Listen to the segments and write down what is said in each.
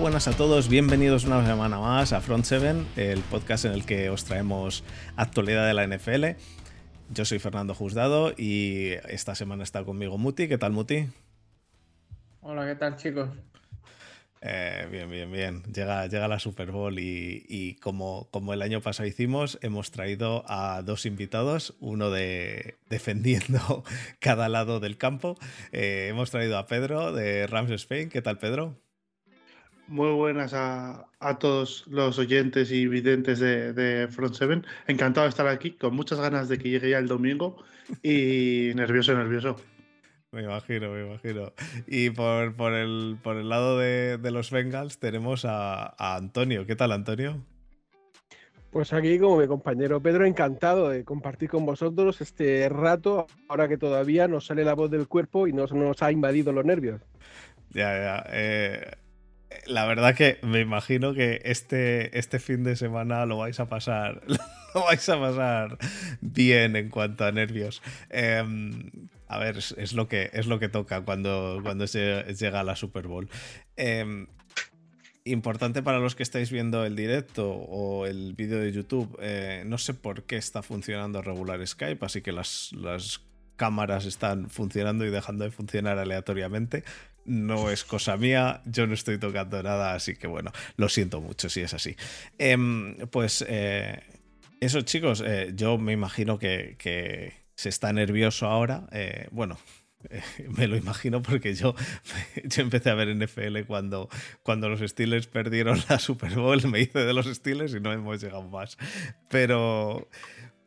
Buenas a todos, bienvenidos una semana más a Front 7, el podcast en el que os traemos actualidad de la NFL. Yo soy Fernando Juzgado y esta semana está conmigo Muti. ¿Qué tal, Muti? Hola, ¿qué tal, chicos? Eh, bien, bien, bien. Llega, llega la Super Bowl y, como, como, el año pasado hicimos, hemos traído a dos invitados, uno de defendiendo cada lado del campo. Eh, hemos traído a Pedro de Rams Spain. ¿Qué tal, Pedro? Muy buenas a, todos los oyentes y videntes de, Front Seven. Encantado de estar aquí, con muchas ganas de que llegue ya el domingo y nervioso, nervioso. Me imagino, me imagino. Y por, por, el, por el lado de, los Bengals tenemos a, Antonio. ¿Qué tal, Antonio? Pues aquí, como mi compañero Pedro, encantado de compartir con vosotros este rato, ahora que todavía nos sale la voz del cuerpo y nos, nos ha invadido los nervios. Ya, ya. Eh, la verdad que me imagino que este, este fin de semana lo vais a pasar. Lo vais a pasar bien en cuanto a nervios. Em, a ver, es, lo que, es lo que toca cuando, cuando se llega a la Super Bowl. Em, importante para los que estáis viendo el directo o el vídeo de YouTube, eh, no sé por qué está funcionando regular Skype, así que las, las cámaras están funcionando y dejando de funcionar aleatoriamente no es cosa mía, yo no estoy tocando nada, así que bueno, lo siento mucho si es así. Em, pues eh, eso chicos, eh, yo me imagino que, se está nervioso ahora, eh, bueno. me lo imagino porque yo, yo empecé a ver NFL cuando, cuando los Steelers perdieron la Super Bowl, me hice de los Steelers y no hemos llegado más. Pero,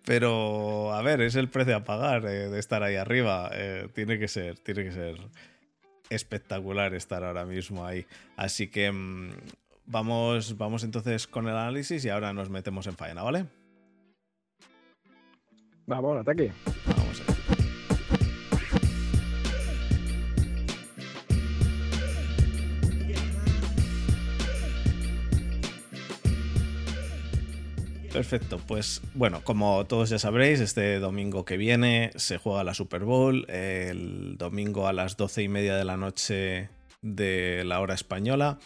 pero a ver, es el precio a pagar de estar ahí arriba. tiene que ser, tiene que ser espectacular estar ahora mismo ahí. Así que mm, vamos, vamos entonces con el análisis y ahora nos metemos en faena, ¿vale? Vamos ataque. Perfecto, pues bueno, como todos ya sabréis, este domingo que viene se juega la Super Bowl, el domingo a las doce y media de la noche de la hora española.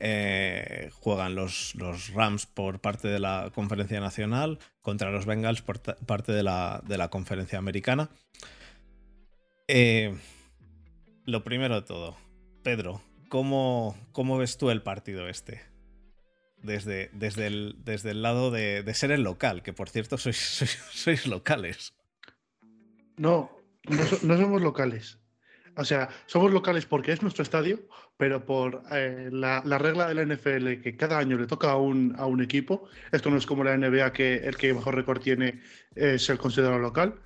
Eh, juegan los, Rams por parte de la conferencia nacional contra los Bengals por parte de la, de la conferencia americana. Eh, lo primero de todo, Pedro, ¿cómo, ¿cómo ves tú el partido este? Desde, desde, el, desde el lado de, ser el local, que por cierto sois, sois, locales. No, no, somos locales. O sea, somos locales porque es nuestro estadio, pero por eh, la, regla de la NFL que cada año le toca a un, a un, equipo, esto no es como la NBA que el que mejor récord tiene es el considerado local.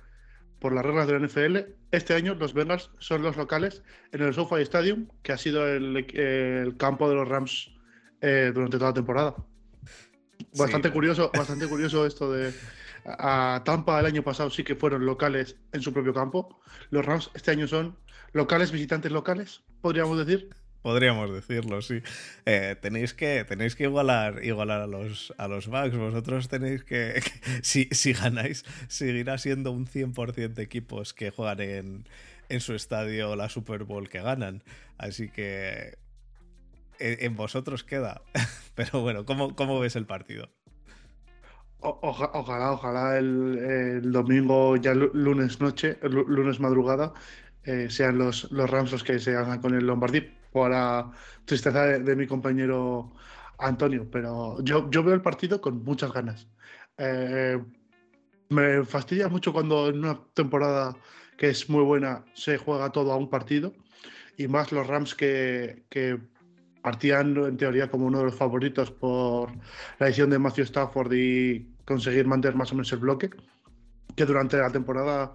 Por las reglas de la NFL, este año los Bengals son los locales en el SoFi Stadium, que ha sido el, el campo de los Rams eh, durante toda la temporada. Bastante curioso, bastante curioso esto de a Tampa el año pasado sí que fueron locales en su propio campo. Los Rams este año son locales, visitantes locales, podríamos decir. Podríamos decirlo, sí. Eh, tenéis que, tenéis que igualar, igualar a los, a los Bucks. Vosotros tenéis que, si, si, ganáis, seguirá siendo un 100% de equipos que juegan en, en su estadio la Super Bowl que ganan. Así que en, vosotros queda. Pero bueno, ¿cómo, cómo ves el partido? ojalá, ojalá el, domingo, ya lunes noche, lunes madrugada, eh, sean los, los Rams los que se hagan con el Lombardí, por la tristeza de, mi compañero Antonio. Pero yo, yo veo el partido con muchas ganas. Eh, me fastidia mucho cuando en una temporada que es muy buena se juega todo a un partido y más los Rams que partían en teoría como uno de los favoritos por la edición de Matthew Stafford y conseguir mantener más o menos el bloque, que durante la temporada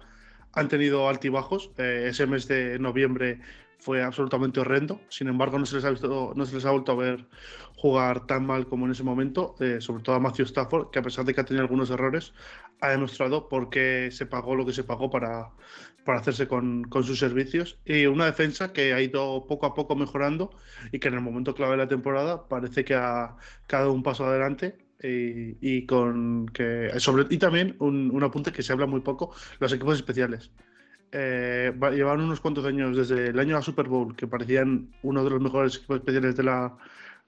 han tenido altibajos. Eh, ese mes de noviembre fue absolutamente horrendo, sin embargo no se les ha, visto, no se les ha vuelto a ver jugar tan mal como en ese momento, eh, sobre todo a Matthew Stafford, que a pesar de que ha tenido algunos errores, ha demostrado por qué se pagó lo que se pagó para, para hacerse con, con, sus servicios. Y una defensa que ha ido poco a poco mejorando y que en el momento clave de la temporada parece que ha, dado un paso adelante. Y, con que sobre y también un, un, apunte que se habla muy poco los equipos especiales eh, llevan unos cuantos años desde el año de la Super Bowl que parecían uno de los mejores equipos especiales de la,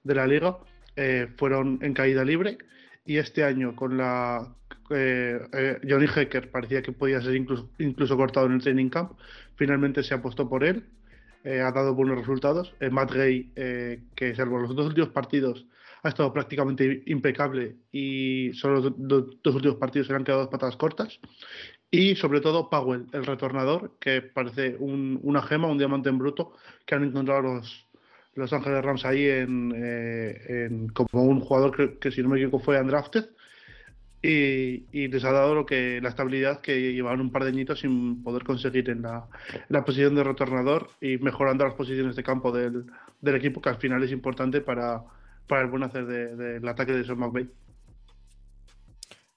de la liga eh, fueron en caída libre y este año con la eh, eh, Johnny Hecker parecía que podía ser incluso, incluso cortado en el training camp, finalmente se apostó por él, ha dado buenos resultados. Matt Gay, que salvo los dos últimos partidos ha estado prácticamente impecable y solo los dos últimos partidos se le han quedado dos patadas cortas. Y sobre todo Powell, el retornador, que parece una gema, un diamante en bruto, que han encontrado los, los Ángeles Rams ahí en, eh, como un jugador que, si no me equivoco fue undrafted. Y, y, les ha dado lo que la estabilidad que llevaban un par de añitos sin poder conseguir en la, la posición de retornador y mejorando las posiciones de campo del, del equipo, que al final es importante para, para el buen hacer del ataque de Sean McVay.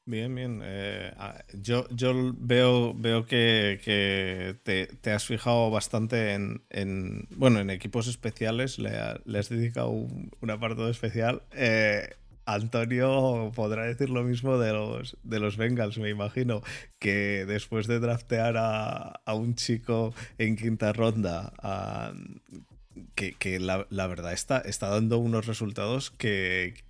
Bien, bien. Eh, yo, yo veo, veo que, te, has fijado bastante en, bueno, en equipos especiales, le, has dedicado un, apartado especial. Eh, Antonio podrá decir lo mismo de los, de los Bengals, me imagino, que después de draftear a, a un chico en quinta ronda, a, que, la, verdad está, está dando unos resultados que,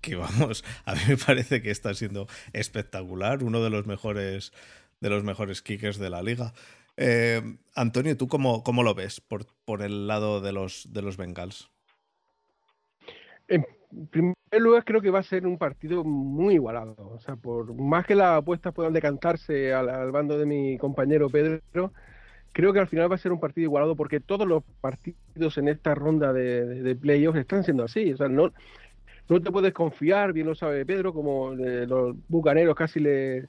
que, vamos, a mí me parece que está siendo espectacular, uno de los mejores, de los mejores kickers de la liga. Eh, Antonio, ¿tú cómo, cómo, lo ves por, por el lado de los, de los Bengals? En primer lugar, creo que va a ser un partido muy igualado. O sea, por más que las apuestas puedan decantarse al bando de mi compañero Pedro, creo que al final va a ser un partido igualado porque todos los partidos en esta ronda de, playoffs están siendo así. O sea, no, no te puedes confiar, bien lo sabe Pedro, como los bucaneros casi le,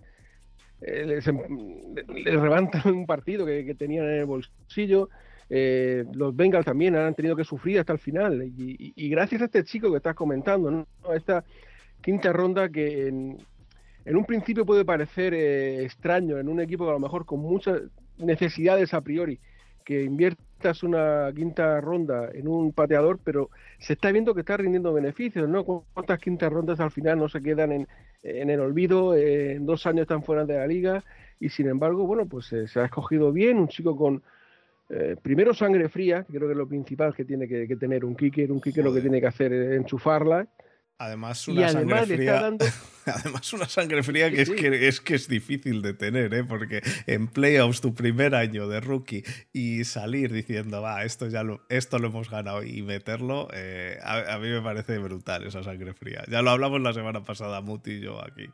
eh, le, levantan un partido que, tenían en el bolsillo. Eh, los Bengals también han tenido que sufrir hasta el final. Y, gracias a este chico que estás comentando, ¿no? esta quinta ronda que en, un principio puede parecer eh, extraño en un equipo que a lo mejor con muchas necesidades a priori, que inviertas una quinta ronda en un pateador, pero se está viendo que está rindiendo beneficios, ¿no? ¿Cuántas quintas rondas al final no se quedan en, el olvido? en dos años están fuera de la liga y sin embargo, bueno, pues eh, se ha escogido bien, un chico con, eh, primero sangre fría, que creo que es lo principal que tiene que, tener un kicker, un kicker lo que tiene que hacer es enchufarla Además, una sangre fría. Además, una sangre fría que, es que es que es difícil de tener, ¿eh? porque en playoffs, tu primer año de rookie, y salir diciendo, va, esto ya lo, esto lo hemos ganado, y meterlo, eh, a, mí me parece brutal esa sangre fría. Ya lo hablamos la semana pasada, Muti y yo aquí.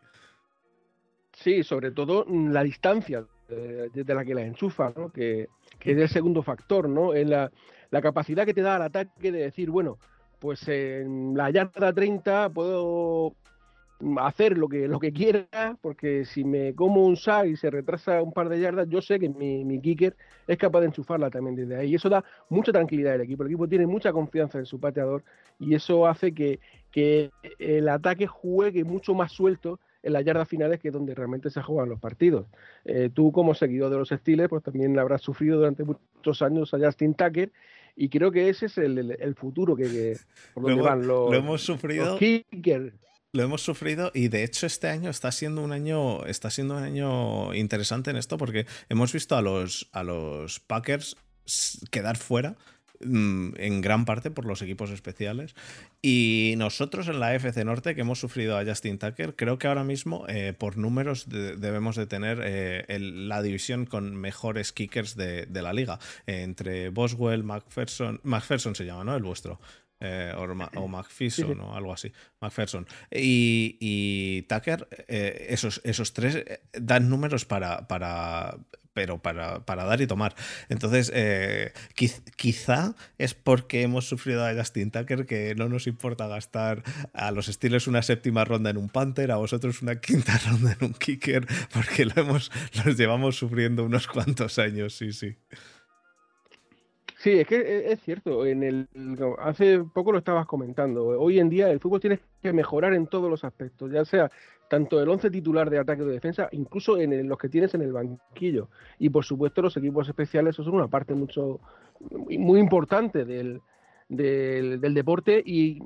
Sí, sobre todo la distancia desde la que la enchufa, ¿no? que, que es el segundo factor, ¿no? En la, la capacidad que te da al ataque de decir, bueno, pues en la yarda 30 puedo hacer lo que, lo que quiera, porque si me como un sack y se retrasa un par de yardas, yo sé que mi, kicker es capaz de enchufarla también desde ahí. Y eso da mucha tranquilidad al equipo. El equipo tiene mucha confianza en su pateador y eso hace que, que el ataque juegue mucho más suelto en las yardas finales, que es donde realmente se juegan los partidos. Eh, tú, como seguidor de los Steelers, pues también habrás sufrido durante muchos años a Justin Tucker y creo que ese es el, futuro que, por donde van los, lo hemos sufrido. Lo hemos sufrido y de hecho este año está siendo un año está siendo un año interesante en esto porque hemos visto a los a los Packers quedar fuera en gran parte por los equipos especiales. Y nosotros en la FC Norte, que hemos sufrido a Justin Tucker, creo que ahora mismo eh, por números debemos de tener eh, la división con mejores kickers de, la liga. entre Boswell, McPherson, McPherson se llama, ¿no? El vuestro. Eh, o, o McPherson o algo así, McPherson. Y, Tucker, esos, esos tres dan números para, para pero para, dar y tomar. Entonces, eh, quizá es porque hemos sufrido a Justin Tucker que no nos importa gastar a los estilos una séptima ronda en un Panther, a vosotros una quinta ronda en un Kicker, porque lo hemos, los llevamos sufriendo unos cuantos años, sí, sí. Sí, es que e, es cierto. En el, hace poco lo estabas comentando. Hoy en día el fútbol tiene que mejorar en todos los aspectos, ya sea tanto el 11 titular de ataque o de defensa, incluso en los que tienes en el banquillo. Y por supuesto los equipos especiales son una parte mucho muy importante del, del, deporte y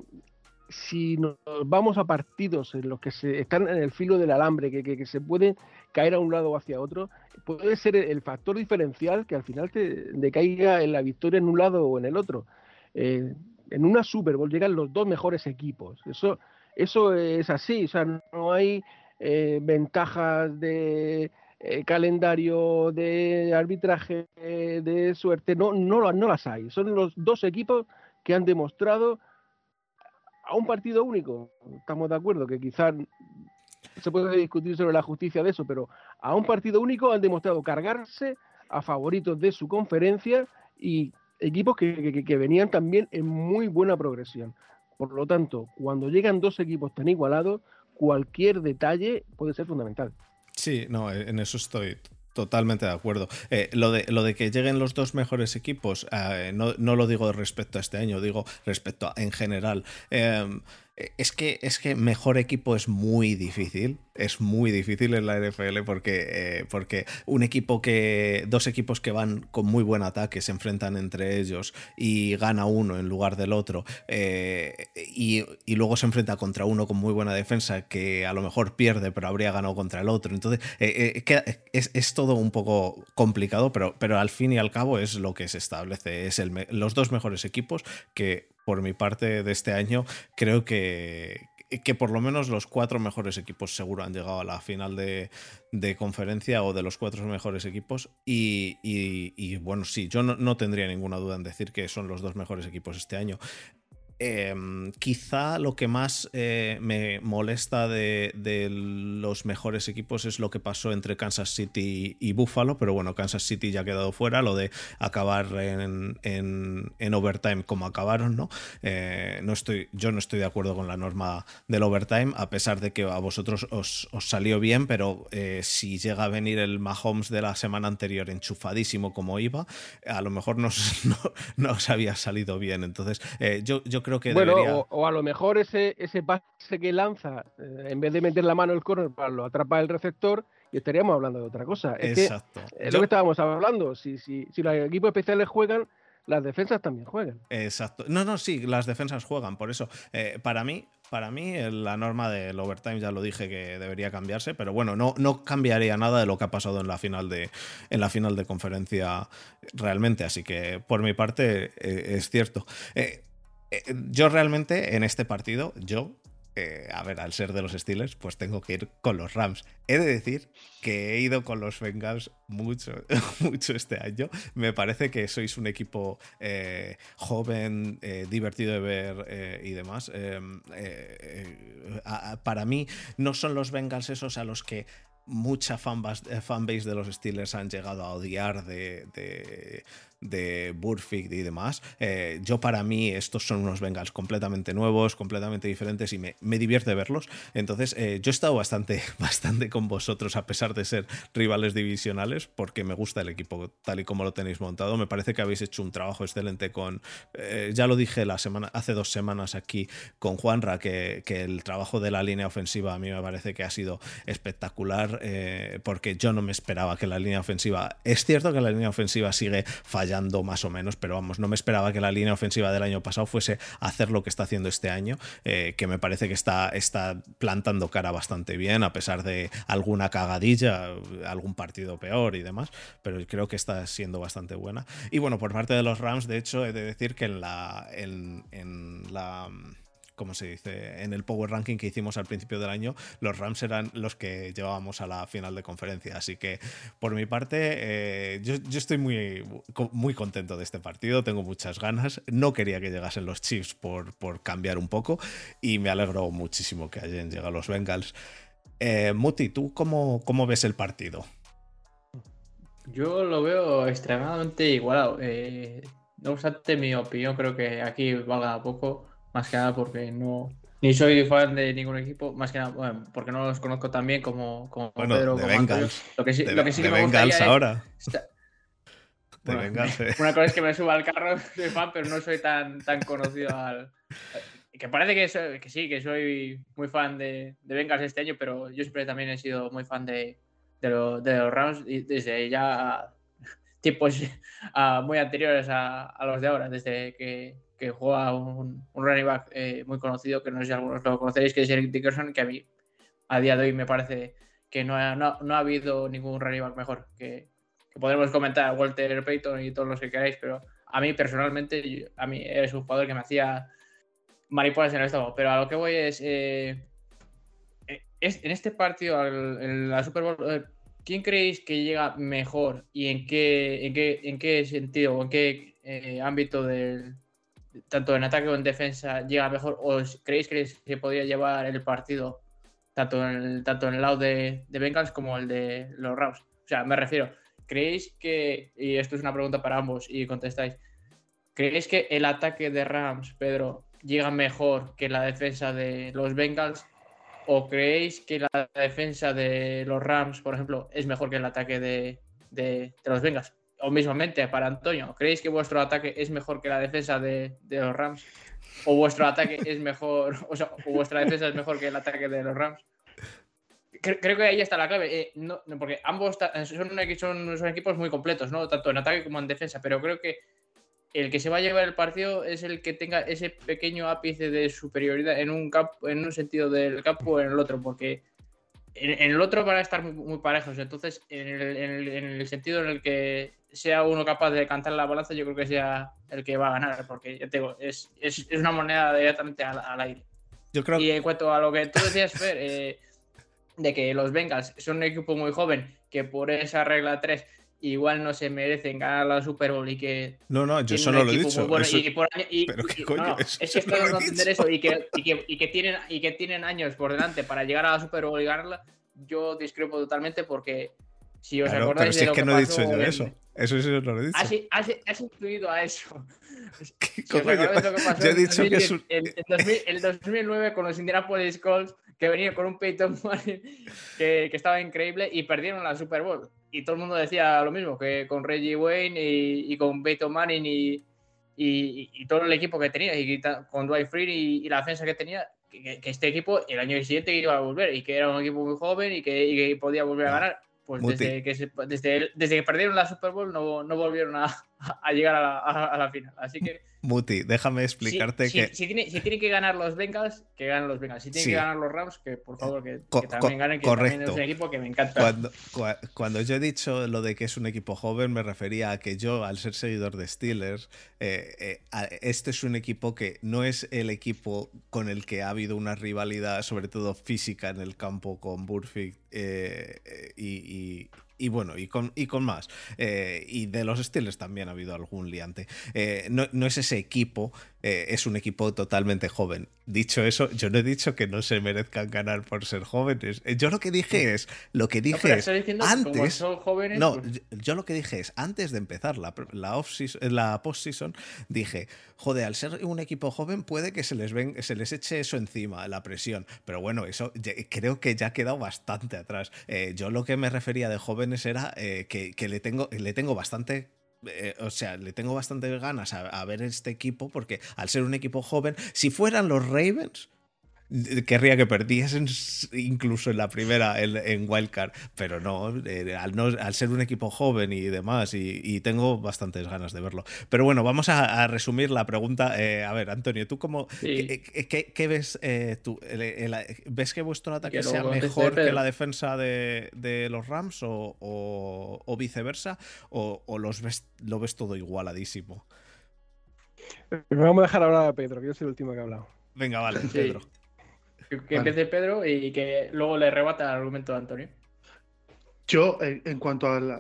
si nos vamos a partidos en los que se están en el filo del alambre, que, que, se puede caer a un lado o hacia otro, puede ser el factor diferencial que al final te decaiga en la victoria en un lado o en el otro. Eh, en una Super Bowl llegan los dos mejores equipos. Eso, eso es así, o sea, no hay eh, ventajas de eh, calendario, de arbitraje, de suerte, no, no, no las hay. Son los dos equipos que han demostrado a un partido único. Estamos de acuerdo que quizás se puede discutir sobre la justicia de eso, pero a un partido único han demostrado cargarse a favoritos de su conferencia y equipos que, venían también en muy buena progresión. Por lo tanto, cuando llegan dos equipos tan igualados, cualquier detalle puede ser fundamental. Sí, no, en eso estoy Totalmente de acuerdo. Eh, lo, de, lo de que lleguen los dos mejores equipos, eh, no, no, lo digo respecto a este año, digo respecto a en general. Eh, es que, es que mejor equipo es muy difícil. Es muy difícil en la NFL porque, eh, porque un equipo que. Dos equipos que van con muy buen ataque se enfrentan entre ellos y gana uno en lugar del otro. Eh, y, luego se enfrenta contra uno con muy buena defensa que a lo mejor pierde, pero habría ganado contra el otro. Entonces, eh, es, todo un poco complicado, pero, pero al fin y al cabo es lo que se establece. Es el, los dos mejores equipos que por mi parte de este año, creo que, que por lo menos los cuatro mejores equipos seguro han llegado a la final de, conferencia o de los cuatro mejores equipos. Y, bueno, sí, yo no, tendría ninguna duda en decir que son los dos mejores equipos este año. Em, quizá lo que más eh, me molesta de, los mejores equipos es lo que pasó entre Kansas City y Buffalo, pero bueno, Kansas City ya ha quedado fuera, lo de acabar en, overtime como acabaron, ¿no? Eh, no estoy, yo no estoy de acuerdo con la norma del overtime, a pesar de que a vosotros os, salió bien, pero eh, si llega a venir el Mahomes de la semana anterior enchufadísimo como iba, a lo mejor no, no, os había salido bien. Entonces, yo, yo creo bueno, o, a lo mejor ese, ese pase que lanza, eh, en vez de meter la mano el corner, para lo atrapa el receptor, y estaríamos hablando de otra cosa. Exacto. es lo que estábamos hablando. Si, si, si los equipos especiales juegan, las defensas también juegan. Exacto. No, no, sí, las defensas juegan. Por eso, eh, para mí, para mí, la norma del overtime ya lo dije que debería cambiarse, pero bueno, no, no cambiaría nada de lo que ha pasado en la final de, en la final de conferencia realmente. Así que por mi parte eh, es cierto. Eh, yo realmente en este partido, yo, eh, a ver, al ser de los Steelers, pues tengo que ir con los Rams. He de decir que he ido con los Bengals mucho, mucho este año. Me parece que sois un equipo eh, joven, divertido de ver y demás. Em, para mí no son los Bengals esos a los que mucha fanbase, de los Steelers han llegado a odiar de Burfict y demás. Eh, yo para mí estos son unos Bengals completamente nuevos, completamente diferentes y me, divierte verlos. Entonces eh, yo he estado bastante, bastante con vosotros a pesar de ser rivales divisionales porque me gusta el equipo tal y como lo tenéis montado. Me parece que habéis hecho un trabajo excelente con, eh, ya lo dije la semana, hace dos semanas aquí con Juanra, que, que, el trabajo de la línea ofensiva a mí me parece que ha sido espectacular porque yo no me esperaba que la línea ofensiva, es cierto que la línea ofensiva sigue fallando más o menos, pero vamos, no me esperaba que la línea ofensiva del año pasado fuese hacer lo que está haciendo este año, eh, que me parece que está, está plantando cara bastante bien, a pesar de alguna cagadilla, algún partido peor y demás, pero creo que está siendo bastante buena. Y bueno, por parte de los Rams, de hecho, he de decir que en la, en la como se dice, en el Power Ranking que hicimos al principio del año, los Rams eran los que llevábamos a la final de conferencia. Así que, por mi parte, eh, yo, estoy muy, muy contento de este partido, tengo muchas ganas. No quería que llegasen los Chiefs por, por cambiar un poco y me alegro muchísimo que hayan llegado los Bengals. Eh, Muti, ¿tú cómo, cómo ves el partido? Yo lo veo extremadamente igualado. Eh, no obstante, mi opinión creo que aquí valga poco más que nada porque no ni soy fan de ningún equipo, más que nada bueno, porque no los conozco tan bien como, como bueno, Pedro. De Bengals. Lo que sí, de, lo que sí que me Bengals ahora. De Bengals, eh. Una cosa es que me suba al carro, soy fan, pero no soy tan, tan conocido al. Que parece que, que sí, que soy muy fan de, de Bengals este año, pero yo siempre también he sido muy fan de, de, de los Rams y desde ya tiempos muy anteriores a, a los de ahora, desde que que juega un, running back eh, muy conocido, que no sé si algunos lo conoceréis, que es Eric Dickerson, que a mí a día de hoy me parece que no ha, no, ha habido ningún running back mejor. Que, que podremos comentar Walter Payton y todos los que queráis, pero a mí personalmente, a mí es un jugador que me hacía mariposas en el estómago. Pero a lo que voy es, eh, es en este partido, en la Super Bowl, ¿quién creéis que llega mejor y en qué, en qué, en qué sentido o en qué ámbito del tanto en ataque o en defensa llega mejor? ¿O creéis que se podría llevar el partido tanto en el, tanto en el lado de, de Bengals como el de los Rams? O sea, me refiero, ¿creéis que, y esto es una pregunta para ambos y contestáis, ¿creéis que el ataque de Rams, Pedro, llega mejor que la defensa de los Bengals? ¿O creéis que la defensa de los Rams, por ejemplo, es mejor que el ataque de, de los Bengals? O mismamente para Antonio, ¿creéis que vuestro ataque es mejor que la defensa de, los Rams? ¿O vuestro ataque es mejor, o, sea, vuestra defensa es mejor que el ataque de los Rams? Creo, que ahí está la clave, eh, no, porque ambos son, equipos muy completos, ¿no? Tanto en ataque como en defensa, pero creo que el que se va a llevar el partido es el que tenga ese pequeño ápice de superioridad en un campo, en un sentido del campo o en el otro, porque en, el otro van a estar muy, parejos. Entonces, en el, sentido en el que sea uno capaz de cantar la balanza, yo creo que sea el que va a ganar, porque ya te digo, es, una moneda directamente al, aire. Yo creo... Y en cuanto a lo que tú decías, Fer, eh, de que los Bengals son un equipo muy joven, que por esa regla 3 igual no se merecen ganar la Super Bowl y que. No, no, yo eso no lo he dicho. Pero qué coño, es, es que no entender eso y que, y, que, y que, tienen, y que tienen años por delante para llegar a la Super Bowl y ganarla. Yo discrepo totalmente porque si os acordáis pero si es que, no he dicho yo eso. Eso sí no lo he dicho. Has, has, has incluido a eso. ¿Qué si yo he dicho que es un... el, el, 2009 con los Indianapolis Colts que venía con un Peyton Manning que, que estaba increíble y perdieron la Super Bowl y todo el mundo decía lo mismo, que con Reggie Wayne y, con Beto Manning y, y, todo el equipo que tenía, y con Dwight Free y, la defensa que tenía, que, este equipo el año siguiente iba a volver y que era un equipo muy joven y que, podía volver a ganar. Pues desde que, desde, desde, que perdieron la Super Bowl no, no volvieron a, a llegar a la, a la final. Así que Muti, déjame explicarte que. Si, tiene, tienen que ganar los Bengals, que ganen los Bengals. Si tienen que ganar los Rams, que por favor, que, también ganen, que también es un equipo que me encanta. Cuando, cuando, yo he dicho lo de que es un equipo joven, me refería a que yo, al ser seguidor de Steelers, eh, eh, este es un equipo que no es el equipo con el que ha habido una rivalidad, sobre todo física, en el campo con Burfict eh, y, y bueno, y con, y con más. Eh, y de los Steelers también ha habido algún liante. Eh, no, no, es ese equipo eh, es un equipo totalmente joven. Dicho eso, yo no he dicho que no se merezcan ganar por ser jóvenes. Yo lo que dije es, lo que dije es, antes, son jóvenes, no, pues yo lo que dije es, antes de empezar la, la, off la postseason, dije, joder, al ser un equipo joven puede que se les, ven, se les eche eso encima, la presión. Pero bueno, eso creo que ya ha quedado bastante atrás. Yo lo que me refería de era que, que le, tengo, le tengo bastante eh, o sea, le tengo bastante ganas a, ver este equipo porque al ser un equipo joven, si fueran los Ravens, querría que perdiesen incluso en la primera en, Wildcard, pero no, eh, al, ser un equipo joven y demás, y, tengo bastantes ganas de verlo. Pero bueno, vamos a, resumir la pregunta. Eh, a ver, Antonio, ¿tú cómo, qué, ves eh, tú? ¿Ves que vuestro ataque sea mejor que la defensa de, los Rams o, viceversa? ¿O, los ves, lo ves todo igualadísimo? Vamos a dejar hablar a Pedro, que yo soy el último que ha hablado. Venga, vale, Pedro. Que, empiece Pedro y que luego le rebata el argumento de Antonio. Yo, en, cuanto al,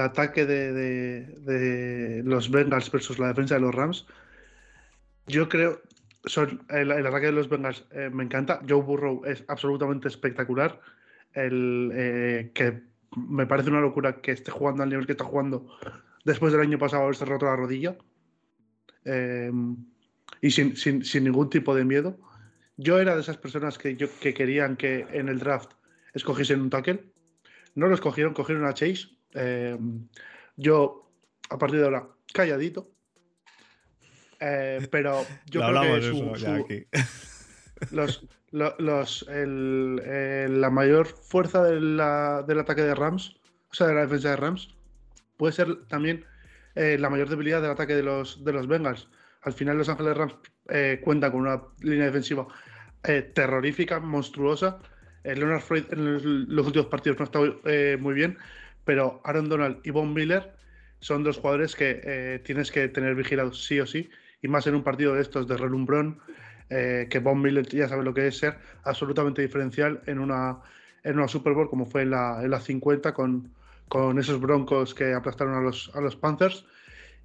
ataque de, los Bengals versus la defensa de los Rams, yo creo. Son, el, ataque de los Bengals eh, me encanta. Joe Burrow es absolutamente espectacular. El, eh, que me parece una locura que esté jugando al nivel que está jugando después del año pasado haberse roto la rodilla. Eh, y sin, sin, ningún tipo de miedo. Yo era de esas personas que, yo, que querían que en el draft escogiesen un tackle. No lo escogieron, cogieron a Chase. Eh, yo, a partir de ahora, calladito. Eh, pero yo creo que los, los, la mayor fuerza del ataque de Rams, o sea, de la defensa de Rams, puede ser también eh, la mayor debilidad del ataque de los, de los Bengals. Al final, Los Ángeles Rams cuenta con una línea defensiva eh, terrorífica, monstruosa. Eh, Leonard Freud en los, últimos partidos no ha estado eh, muy bien, pero Aaron Donald y Von Miller son dos jugadores que eh, tienes que tener vigilados sí o sí, y más en un partido de estos de relumbrón, eh, que Von Miller ya sabe lo que es ser absolutamente diferencial en una, en una Super Bowl como fue en la, en la 50 con, con esos broncos que aplastaron a los, a los Panthers.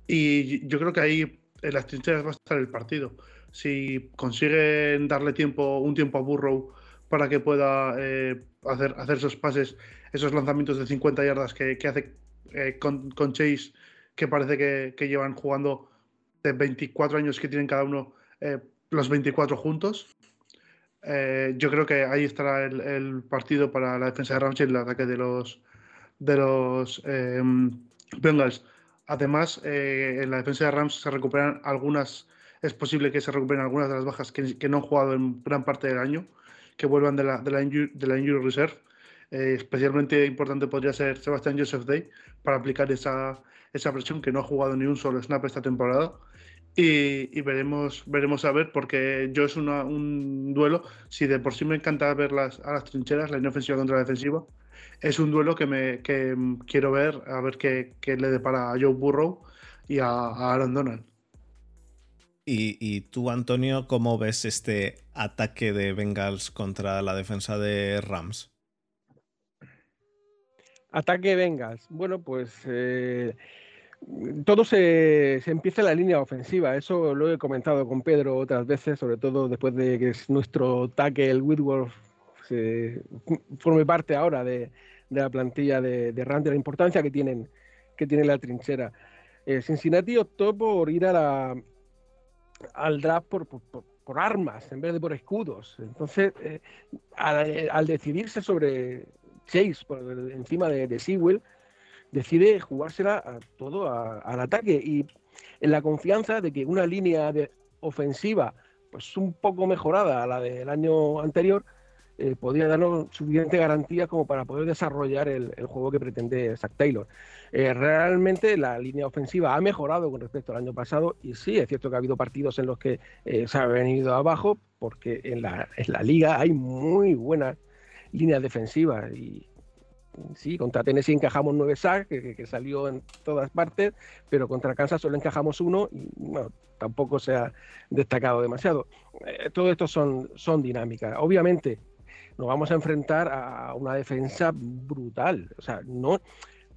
Y yo creo que ahí en las trincheras va a estar el partido. Si consiguen darle tiempo, un tiempo a Burrow para que pueda eh, hacer, hacer esos pases, esos lanzamientos de 50 yardas que, que hace eh, con, con, Chase, que parece que, que, llevan jugando de 24 años que tienen cada uno eh, los 24 juntos. yo creo que ahí estará el, el, partido para la defensa de Ramsey y el ataque de los, de los Bengals. Además, en la defensa de Rams se recuperan algunas, es posible que se recuperen algunas de las bajas que, que no han jugado en gran parte del año que vuelvan de la, de la, injury, de la injury reserve. Eh, especialmente importante podría ser Sebastián Joseph Day para aplicar esa, esa presión que no ha jugado ni un solo snap esta temporada. Y, y, veremos, veremos a ver, porque yo es una, un duelo, si de por sí me encanta ver las, a las trincheras, la inofensiva contra la defensiva, es un duelo que, me, que quiero ver, a ver qué, qué le depara a Joe Burrow y a, a Aaron Donald. Y, tú, Antonio, ¿cómo ves este ataque de Bengals contra la defensa de Rams? Ataque Bengals. Bueno, pues eh, todo se, empieza en la línea ofensiva. Eso lo he comentado con Pedro otras veces, sobre todo después de que nuestro ataque, el Whitworth, forme parte ahora de, la plantilla de, de, Rams, de la importancia que tienen que tiene la trinchera. Eh, Cincinnati optó por ir a la, al draft por, por, armas en vez de por escudos. Entonces, eh, al, decidirse sobre Chase por encima de, de Sewell, decide jugársela a todo al ataque y en la confianza de que una línea de ofensiva pues un poco mejorada a la del año anterior eh, podría darnos suficiente garantía como para poder desarrollar el, juego que pretende Zach Taylor. Eh, realmente la línea ofensiva ha mejorado con respecto al año pasado y sí, es cierto que ha habido partidos en los que eh, se ha venido abajo porque en la, en la liga hay muy buenas líneas defensivas y sí, contra Tennessee encajamos nueve sacks, que, salió en todas partes, pero contra Kansas solo encajamos uno y bueno, tampoco se ha destacado demasiado. todo esto son, son dinámicas. Obviamente, nos vamos a enfrentar a una defensa brutal. O sea, no,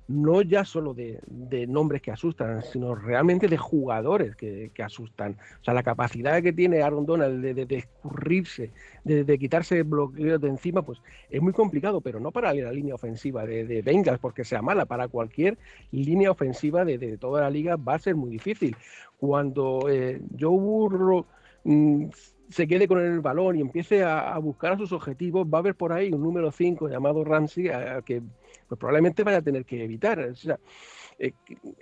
no ya solo de, nombres que asustan, sino realmente de jugadores que, asustan. O sea, la capacidad que tiene Aaron Donald de, de, escurrirse, de, quitarse bloqueos de encima, pues es muy complicado, pero no para la línea ofensiva de, de Bengals porque sea mala, para cualquier línea ofensiva de, toda la liga va a ser muy difícil. Cuando eh, Joe Burrow mm, se quede con el balón y empiece a, buscar a sus objetivos, va a haber por ahí un número 5 llamado Ramsey que pues, probablemente vaya a tener que evitar. O sea, eh,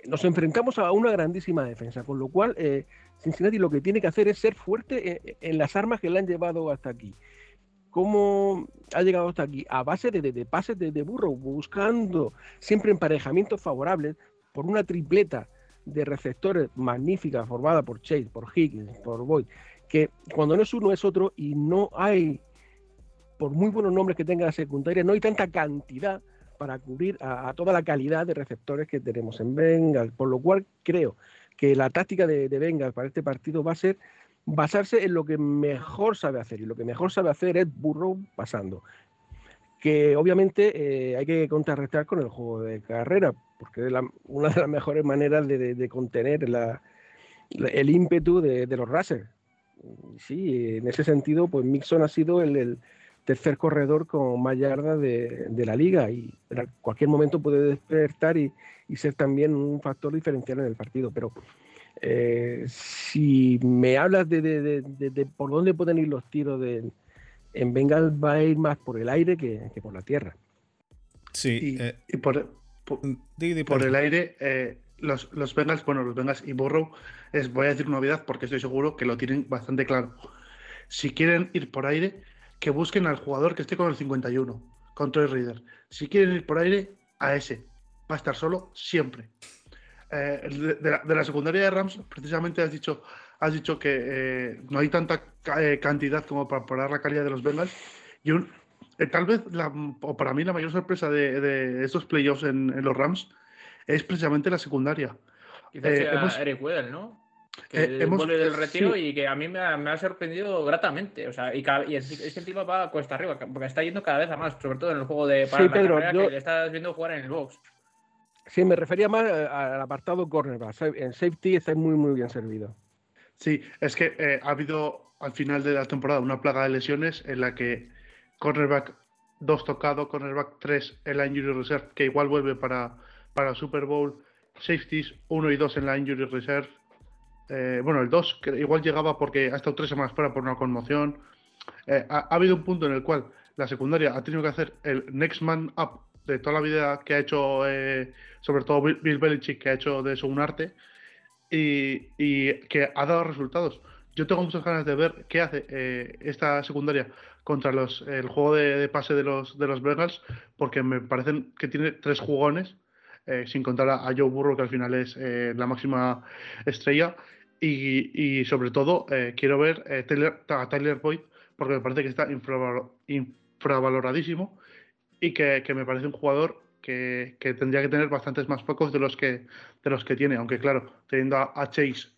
nos enfrentamos a una grandísima defensa, con lo cual eh, Cincinnati lo que tiene que hacer es ser fuerte en, las armas que le han llevado hasta aquí. ¿Cómo ha llegado hasta aquí? A base de, de pases de, burro, buscando siempre emparejamientos favorables por una tripleta de receptores magnífica formada por Chase, por Higgins, por Boyd, que cuando no es uno es otro y no hay, por muy buenos nombres que tenga la secundaria, no hay tanta cantidad para cubrir a, toda la calidad de receptores que tenemos en Bengal, por lo cual creo que la táctica de, de para este partido va a ser basarse en lo que mejor sabe hacer y lo que mejor sabe hacer es Burrow pasando que obviamente eh, hay que contrarrestar con el juego de carrera, porque es una de las mejores maneras de, contener el ímpetu de, los Racers sí, en ese sentido, pues Mixon ha sido el, tercer corredor con más yardas de, la liga y en cualquier momento puede despertar y, ser también un factor diferencial en el partido. Pero eh, si me hablas de, por dónde pueden ir los tiros en Bengal, va a ir más por el aire que, por la tierra. Sí, y, eh, por, por, el aire. Eh, los, los Bengals, bueno, los Bengals y Burrow, es, voy a decir una novedad porque estoy seguro que lo tienen bastante claro. Si quieren ir por aire, que busquen al jugador que esté con el 51, con Troy Reader. Si quieren ir por aire, a ese. Va a estar solo siempre. Eh, de, la, secundaria de Rams, precisamente has dicho, has dicho que eh, no hay tanta eh, cantidad como para parar la calidad de los Bengals. Y tal vez, o para mí, la mayor sorpresa de, estos playoffs en los Rams es precisamente la secundaria. Quizás eh, sea Eric Weddle, ¿no? Que vuelve del retiro y que a mí me ha, sorprendido gratamente. O sea, y, y es que va a cuesta arriba, porque está yendo cada vez a más, sobre todo en el juego de para que le estás viendo jugar en el box. Sí, me refería más eh, al apartado cornerback. En safety está muy, muy bien servido. Sí, es que eh, ha habido al final de la temporada una plaga de lesiones en la que cornerback 2 tocado, cornerback 3 en la injury reserve, que igual vuelve para, para Super Bowl, safeties 1 y 2 en la injury reserve. Eh, bueno, el 2 que igual llegaba porque ha estado tres semanas fuera por una conmoción. ha, habido un punto en el cual la secundaria ha tenido que hacer el next man up de toda la vida que ha hecho, eh, sobre todo Bill Belichick, que ha hecho de eso un arte y, que ha dado resultados. Yo tengo muchas ganas de ver qué hace eh, esta secundaria contra los, el juego de, pase de los, de los Bengals, porque me parecen que tiene tres jugones, eh, sin contar a, Joe Burrow, que al final es la máxima estrella. Y, sobre todo, quiero ver a Tyler Boyd, porque me parece que está infravaloradísimo y que, me parece un jugador que, tendría que tener bastantes más focos de los que, de los que tiene, aunque claro, teniendo a, Chase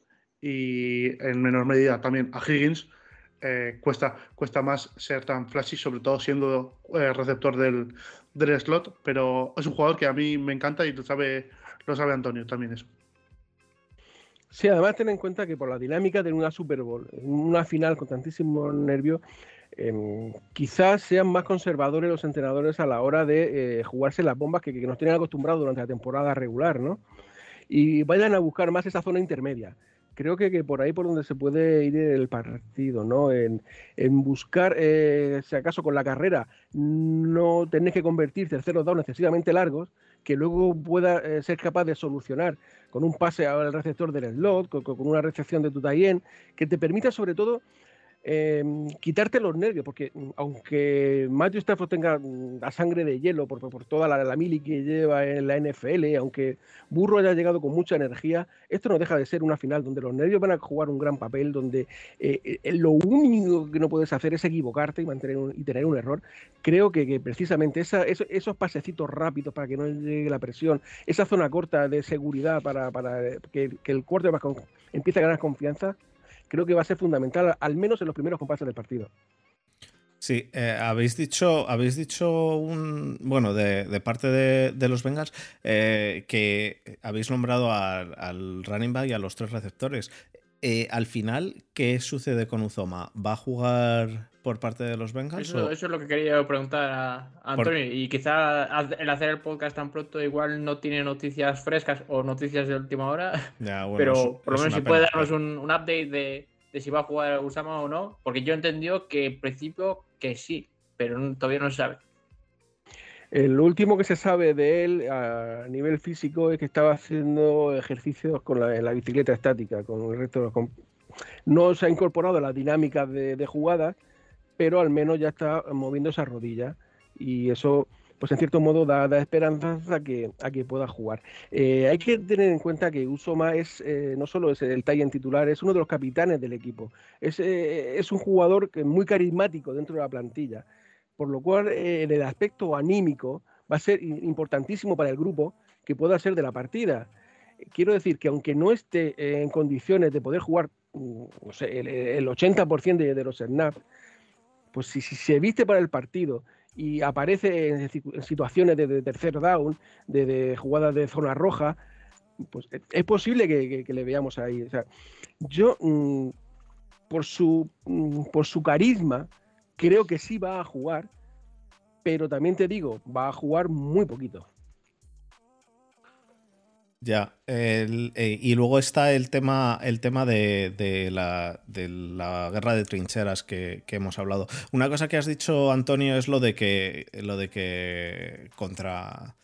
y en menor medida también a Higgins, eh, cuesta, cuesta más ser tan flashy, sobre todo siendo eh, receptor del, del, slot, pero es un jugador que a mí me encanta y lo sabe, lo sabe Antonio también eso. Sí, además ten en cuenta que por la dinámica de una Super Bowl, una final con tantísimo nervio, Em, quizás sean más conservadores los entrenadores a la hora de eh, jugarse las bombas que, nos tienen acostumbrados durante la temporada regular, ¿no? Y vayan a buscar más esa zona intermedia. Creo que, por ahí por donde se puede ir el partido, ¿no? En, buscar, eh, si acaso con la carrera, no tenés que convertir terceros downs excesivamente largos, que luego pueda eh, ser capaz de solucionar con un pase al receptor del slot, con, con una recepción de tu tie que te permita sobre todo Em, quitarte los nervios, porque mm, aunque Matthew Stafford tenga mm, la sangre de hielo por, toda la, la, mili que lleva en la NFL, aunque Burro haya llegado con mucha energía, esto no deja de ser una final donde los nervios van a jugar un gran papel, donde eh, eh, lo único que no puedes hacer es equivocarte y, mantener y tener un error. Creo que, precisamente esos, pasecitos rápidos para que no llegue la presión, esa zona corta de seguridad para, que, que el quarterback empiece a ganar confianza, creo que va a ser fundamental, al menos en los primeros compases del partido. Sí, eh, habéis dicho, habéis dicho un, bueno, de, parte de, los Bengals, eh, que habéis nombrado al running back y a los tres receptores. Eh, al final, ¿qué sucede con Uzoma? ¿Va a jugar por parte de los Bengals? Eso, es lo que quería preguntar a, Antonio. Y quizá el hacer el podcast tan pronto igual no tiene noticias frescas o noticias de última hora. pero por lo menos si puede darnos un, update de, si va a jugar Usama o no. Porque yo entendió que en principio que sí, pero todavía no se sabe. El último que se sabe de él a nivel físico es que estaba haciendo ejercicios con la, bicicleta estática, con el resto de los No se ha incorporado a la dinámica de, de jugadas, pero al menos ya está moviendo esa rodilla y eso pues en cierto modo da, esperanza a que, a que pueda jugar. Eh, hay que tener en cuenta que Usoma es eh, no solo es el en titular, es uno de los capitanes del equipo. Es, eh, es un jugador que muy carismático dentro de la plantilla por lo cual eh, en el aspecto anímico va a ser importantísimo para el grupo que pueda ser de la partida. Quiero decir que aunque no esté en condiciones de poder jugar mm, el, 80% de, los snaps, pues si, se viste para el partido y aparece en, situaciones de, tercer down, de, jugadas de zona roja, pues es posible que, le veamos ahí. yo, mm, por, su, mm, por su carisma, creo que sí va a jugar, pero también te digo, va a jugar muy poquito. Ya, eh, y luego está el tema, el tema de, la, guerra de trincheras que, que, hemos hablado. Una cosa que has dicho, Antonio, es lo de que, lo de que contra,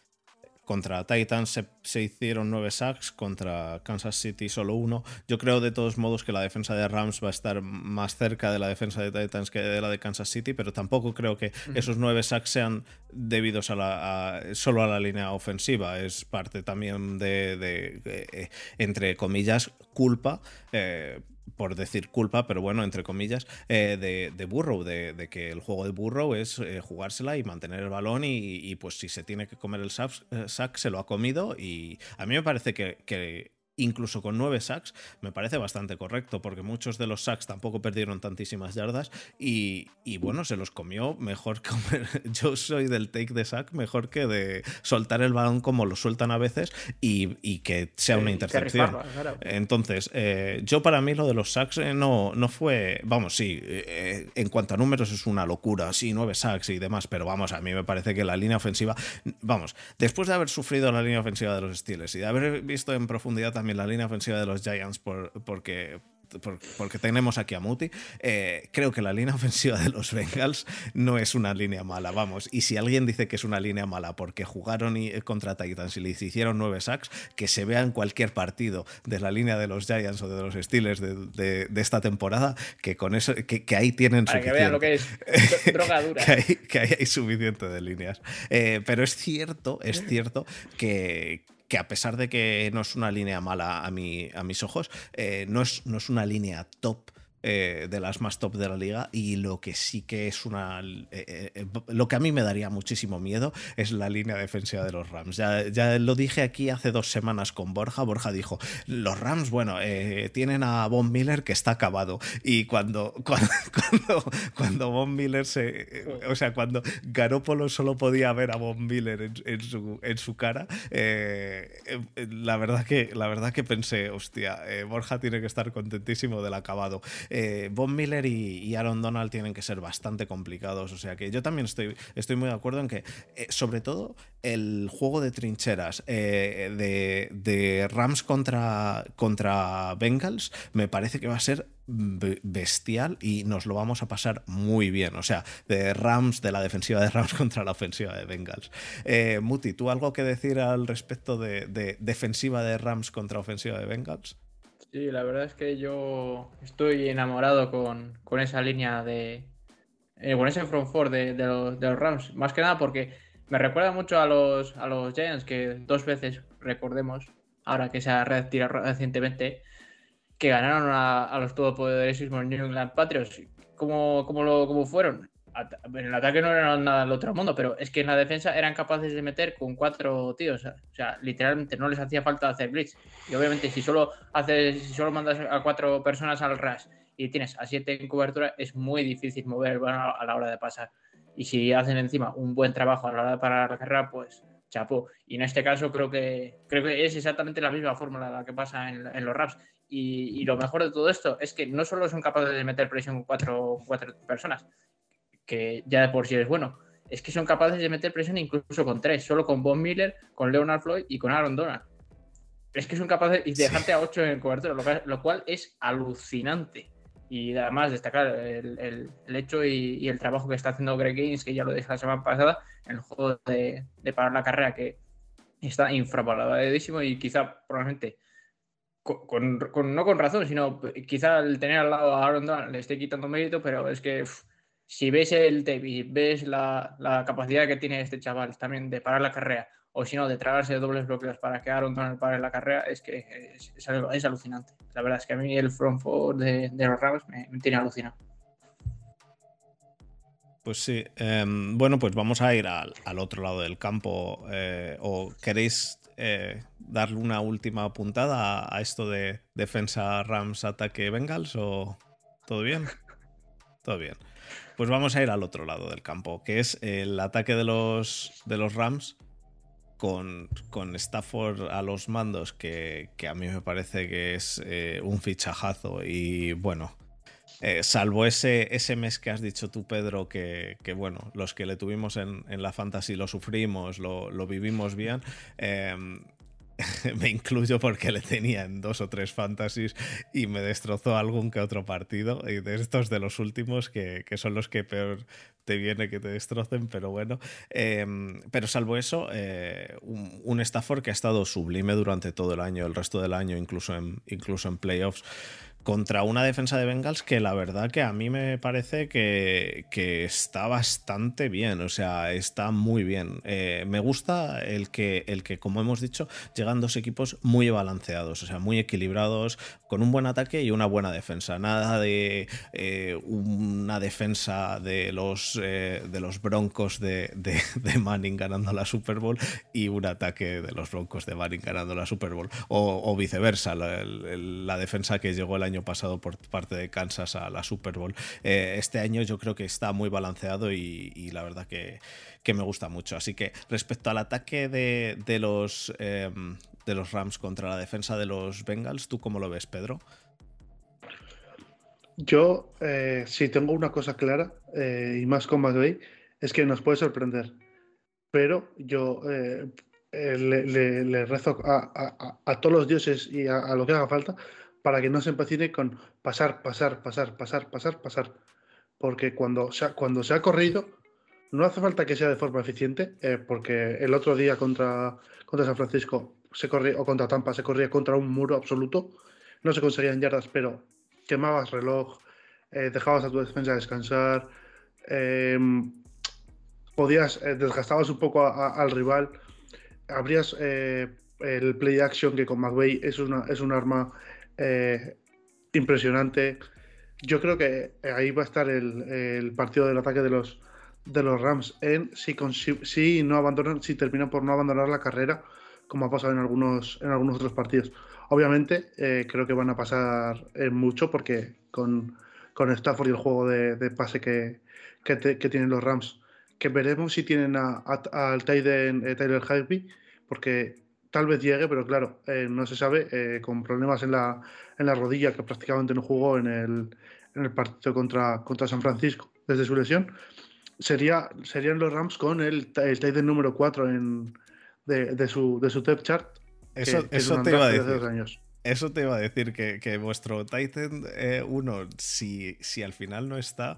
contra Titans se, hicieron nueve sacks, contra Kansas City solo uno. Yo creo de todos modos que la defensa de Rams va a estar más cerca de la defensa de Titans que de la de Kansas City, pero tampoco creo que esos nueve sacks sean debidos a la, solo a la línea ofensiva. Es parte también de, eh, entre comillas, culpa. Eh, por decir culpa, pero bueno, entre comillas, eh, de, de, Burrow, de, que el juego de Burrow es eh, jugársela y mantener el balón y, pues si se tiene que comer el sack, se lo ha comido y a mí me parece que, que incluso con nueve sacks, me parece bastante correcto, porque muchos de los sacks tampoco perdieron tantísimas yardas y, bueno, se los comió mejor que yo soy del take de sack mejor que de soltar el balón como lo sueltan a veces y, que sea una intercepción. Entonces, eh, yo para mí lo de los sacks eh, no, no fue, vamos, sí, eh, en cuanto a números es una locura, sí, nueve sacks y demás, pero vamos, a mí me parece que la línea ofensiva, vamos, después de haber sufrido la línea ofensiva de los Steelers y de haber visto en profundidad también la línea ofensiva de los Giants por, porque porque tenemos aquí a Muti, eh, creo que la línea ofensiva de los Bengals no es una línea mala, vamos. Y si alguien dice que es una línea mala porque jugaron y, contra Titans y les hicieron nueve sacks, que se vea en cualquier partido de la línea de los Giants o de los Steelers de, esta temporada, que con eso, que, ahí tienen Para que vean lo que es droga dura. que, ahí, hay suficiente de líneas. Eh, pero es cierto, es cierto que, que a pesar de que no es una línea mala a, mi, a mis ojos, eh, no, es, no es una línea top eh, de las más top de la liga y lo que sí que es una... Eh, eh, lo que a mí me daría muchísimo miedo es la línea defensiva de los Rams. Ya, ya lo dije aquí hace dos semanas con Borja. Borja dijo, los Rams, bueno, tienen a Von Miller que está acabado y cuando, cuando, cuando, Von Miller se... O sea, cuando Garópolo solo podía ver a Von Miller en, su, en su cara, la, verdad que, la verdad que pensé, hostia, Borja tiene que estar contentísimo del acabado. Eh, Miller y, Aaron Donald tienen que ser bastante complicados. O sea que yo también estoy, estoy muy de acuerdo en que, eh, sobre todo, el juego de trincheras eh, de, Rams contra, contra Bengals me parece que va a ser bestial y nos lo vamos a pasar muy bien. O sea, de Rams, de la defensiva de Rams contra la ofensiva de Bengals. Muti, ¿tú algo que decir al respecto de, de defensiva de Rams contra ofensiva de Bengals? Sí, la verdad es que yo estoy enamorado con, esa línea de. Eh, con ese front four de, los, Rams. Más que nada porque me recuerda mucho a los, a los Giants, que dos veces, recordemos, ahora que se ha retirado recientemente, que ganaron a, los todopoderosos New England Patriots. ¿Cómo, cómo, lo, cómo fueron? En el ataque no eran nada del otro mundo, pero es que en la defensa eran capaces de meter con cuatro tíos. O sea, literalmente no les hacía falta hacer blitz. Y obviamente, si solo haces, si solo mandas a cuatro personas al rush y tienes a siete en cobertura, es muy difícil mover el balón a la hora de pasar. Y si hacen encima un buen trabajo a la hora de parar la carrera, pues chapó. Y en este caso creo que creo que es exactamente la misma fórmula la que pasa en, los raps. Y, y, lo mejor de todo esto es que no solo son capaces de meter presión con cuatro, cuatro personas, que ya de por sí es bueno, es que son capaces de meter presión incluso con tres, solo con Von Miller, con Leonard Floyd y con Aaron Donald. Es que son capaces de dejarte a ocho en cobertura, lo, cual es alucinante. Y además destacar el, hecho y, el trabajo que está haciendo Greg Gaines, que ya lo dije la semana pasada, en el juego de, parar la carrera, que está infravaloradísimo y quizá probablemente con, no con razón, sino quizá el tener al lado a Aaron Donald le esté quitando mérito, pero es que si ves el tape ves la, capacidad que tiene este chaval también de parar la carrera, o si no, de tragarse dobles bloqueos para que Aaron Donald pare la carrera, es que es, alucinante. La verdad es que a mí el front four de, los Rams me, tiene alucinado. Pues sí. Em, bueno, pues vamos a ir al, otro lado del campo. Eh, ¿O queréis eh, darle una última puntada a, esto de defensa Rams, ataque Bengals? ¿O todo bien? Todo bien. Pues vamos a ir al otro lado del campo, que es el ataque de los, de los Rams con, con Stafford a los mandos, que, a mí me parece que es eh, un fichajazo. Y bueno, eh, salvo ese, ese mes que has dicho tú, Pedro, que, bueno, los que le tuvimos en, la fantasy lo sufrimos, lo, vivimos bien. Em, me incluyo porque le tenía en dos o tres fantasies y me destrozó algún que otro partido. Y de estos de los últimos, que, son los que peor te viene que te destrocen, pero bueno. Em, pero salvo eso, eh, un, Stafford que ha estado sublime durante todo el año, el resto del año, incluso en, incluso en playoffs contra una defensa de Bengals que la verdad que a mí me parece que, está bastante bien, o sea, está muy bien. Eh, me gusta el que, el que, como hemos dicho, llegan dos equipos muy balanceados, o sea, muy equilibrados, con un buen ataque y una buena defensa. Nada de eh, una defensa de los, eh, de los Broncos de, Manning ganando la Super Bowl y un ataque de los Broncos de Manning ganando la Super Bowl, o, viceversa, la defensa que llegó el año pasado por parte de Kansas a la Super Bowl. Eh, este año yo creo que está muy balanceado y, la verdad que, me gusta mucho. Así que respecto al ataque de, los, em, de los Rams contra la defensa de los Bengals, ¿tú cómo lo ves, Pedro? Yo, eh, si tengo una cosa clara, eh, y más con McVay, es que nos puede sorprender. Pero yo le, rezo a, todos los dioses y a, lo que haga falta para que no se empecine con pasar, pasar, pasar, pasar, pasar, pasar. Porque cuando se ha, cuando se ha corrido, no hace falta que sea de forma eficiente, eh, porque el otro día contra, contra San Francisco se corría, o contra Tampa se corría contra un muro absoluto, no se conseguían yardas, pero quemabas reloj, eh, dejabas a tu defensa descansar, em, podías, eh, desgastabas un poco al rival, abrías el play action que con McVeigh es, una, es un arma eh, impresionante. Yo creo que ahí va a estar el, partido del ataque de los, Rams en si, no abandonan, si terminan por no abandonar la carrera, como ha pasado en algunos, en algunos otros partidos. Obviamente, eh, creo que van a pasar en mucho porque con, Stafford y el juego de, pase que, tienen los Rams, que veremos si tienen al Tyler, eh, Tyler porque tal vez llegue, pero claro, eh, no se sabe, eh, con problemas en la, en la rodilla, que prácticamente no jugó en el, en el partido contra, contra San Francisco desde su lesión, sería, serían los Rams con el, el Titan número 4 en, de, su, de su depth chart. Eso, eso te iba a decir. Eso te iba a decir que, que vuestro Titan 1, eh, si, si al final no está,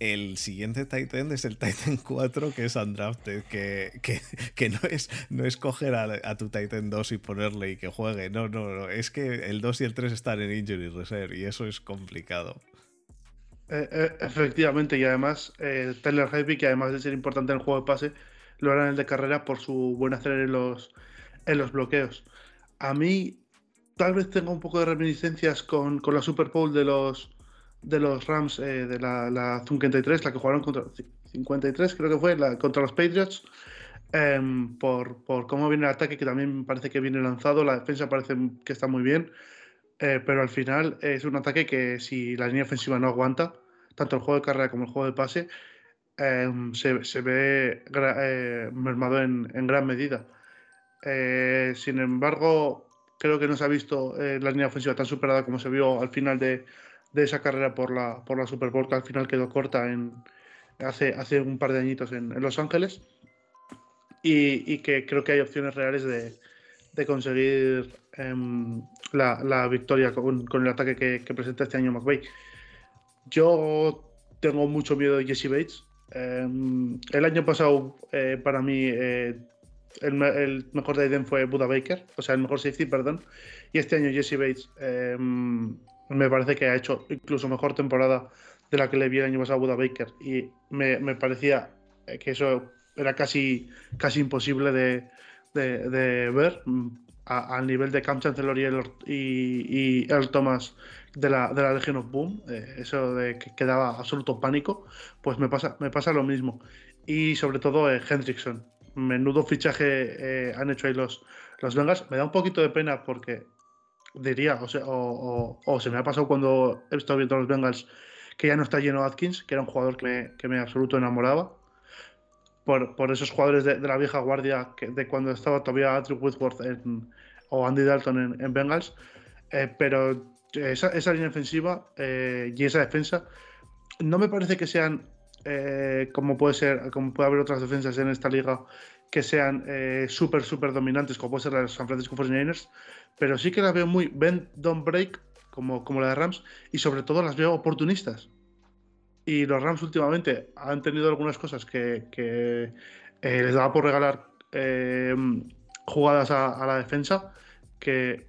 el siguiente Titan es el Titan 4, que es Undrafted, que, que, no, es, no es coger a, tu Titan 2 y ponerle y que juegue. No, no, no. Es que el 2 y el 3 están en Injury Reserve y eso es complicado. Eh, eh, efectivamente, y además, eh, Tyler que además de ser importante en el juego de pase, lo hará en el de carrera por su buen hacer en los, en los bloqueos. A mí, tal vez tengo un poco de reminiscencias con, con la Super Bowl de los de los Rams eh, de la, la 53, la que jugaron contra 53, creo que fue, la, contra los Patriots, em, por, por, cómo viene el ataque, que también parece que viene lanzado, la defensa parece que está muy bien, eh, pero al final es un ataque que si la línea ofensiva no aguanta, tanto el juego de carrera como el juego de pase, em, se, se, ve eh, mermado en, en, gran medida. sin embargo, creo que no se ha visto la línea ofensiva tan superada como se vio al final de, de esa carrera por la, por la Super Bowl que al final quedó corta en, hace, hace un par de añitos en, Los Ángeles y, que creo que hay opciones reales de, conseguir em, la, victoria con, el ataque que, presenta este año McVeigh. Yo tengo mucho miedo de Jesse Bates. Em, el año pasado, eh, para mí, eh, el, mejor de Aiden fue Buda Baker, o sea, el mejor safety, perdón. Y este año Jesse Bates em, me parece que ha hecho incluso mejor temporada de la que le vi el año pasado a Buda Baker. Y me, parecía que eso era casi, casi imposible de, ver mm, al nivel de Cam Chancellor y el, Thomas de la, de la Legion of Boom. Eh, eso de que, daba absoluto pánico. Pues me pasa, me pasa lo mismo. Y sobre todo eh, Hendrickson. Menudo fichaje eh, han hecho ahí los, los Bengals. Me da un poquito de pena porque diría, o, sea, o, se me ha pasado cuando he estado viendo los Bengals que ya no está lleno Atkins, que era un jugador que me, que me absoluto enamoraba. Por, por esos jugadores de, la vieja guardia que, de cuando estaba todavía Andrew Whitworth o Andy Dalton en, Bengals. Eh, pero esa, esa, línea ofensiva eh, y esa defensa no me parece que sean eh, como puede ser, como puede haber otras defensas en esta liga que sean súper, súper dominantes, como puede ser la de San Francisco 49ers, pero sí que las veo muy bend, don't break, como, como la de Rams, y sobre todo las veo oportunistas. Y los Rams últimamente han tenido algunas cosas que, eh, les daba por regalar em, jugadas a, la defensa que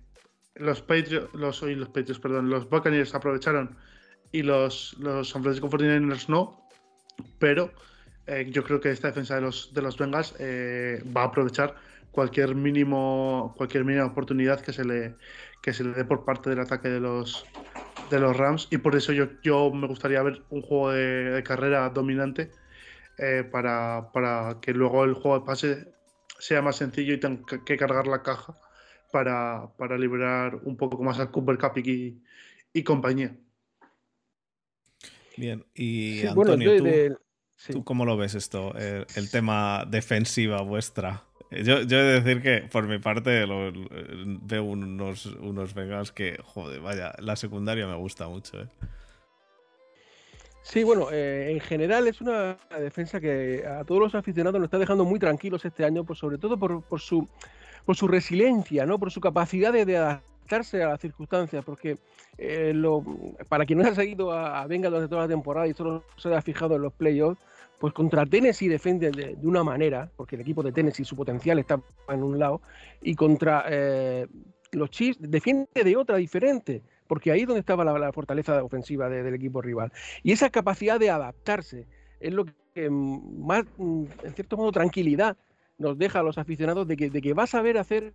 los Patriots, los, los Patriots, perdón, los Buccaneers aprovecharon y los, los San Francisco 49ers no, pero eh, yo creo que esta defensa de los, de los Bengals eh, va a aprovechar cualquier mínimo cualquier mínima oportunidad que se le que se le dé por parte del ataque de los de los Rams y por eso yo, yo me gustaría ver un juego de, carrera dominante eh, para, que luego el juego de pase sea más sencillo y tenga que cargar la caja para, liberar un poco más al Cooper Cup y, compañía. Bien, y Antonio, ¿tú, cómo lo ves esto? el tema defensiva vuestra. Yo, he de decir que, por mi parte, veo unos, unos Bengals que, joder, vaya, la secundaria me gusta mucho. ¿eh? Sí, bueno, eh, en general es una defensa que a todos los aficionados nos está dejando muy tranquilos este año, pues sobre todo por, por su, por su resiliencia, ¿no? por su capacidad de, adaptarse a las circunstancias, porque eh, lo, para quien no haya seguido a, a durante toda la temporada y solo se haya fijado en los playoffs, pues contra Tennessee defiende de, una manera, porque el equipo de Tennessee su potencial está en un lado, y contra eh, los Chiefs defiende de otra diferente, porque ahí es donde estaba la, fortaleza ofensiva del equipo rival. Y esa capacidad de adaptarse es lo que más, en cierto modo, tranquilidad nos deja a los aficionados de que, de que vas a ver hacer,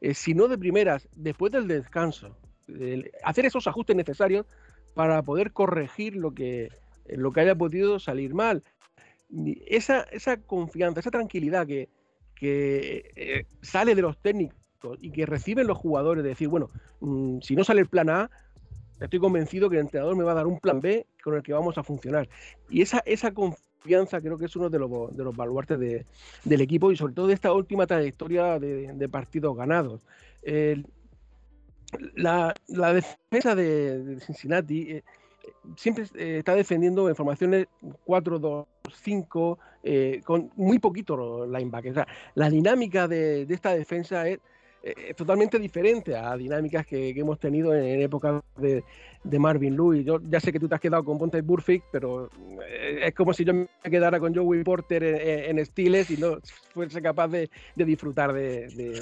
eh, si no de primeras, después del descanso, hacer esos ajustes necesarios para poder corregir lo que, lo que haya podido salir mal esa, esa confianza, esa tranquilidad que, eh, sale de los técnicos y que reciben los jugadores de decir, bueno, mm, si no sale el plan A, estoy convencido que el entrenador me va a dar un plan B con el que vamos a funcionar. Y esa, esa confianza creo que es uno de los, de los baluartes del equipo y sobre todo de esta última trayectoria de, partidos ganados. la, defensa de, Cincinnati eh, siempre eh, está defendiendo en formaciones 4-2-5, eh, con muy poquito linebacker. O sea, la dinámica de, de esta defensa es eh, es totalmente diferente a dinámicas que, hemos tenido en, época de, Marvin Lewis. Yo ya sé que tú te has quedado con Ponte Burfict, pero eh, es como si yo me quedara con Joey Porter en, en, Stiles y no fuese capaz de, disfrutar de,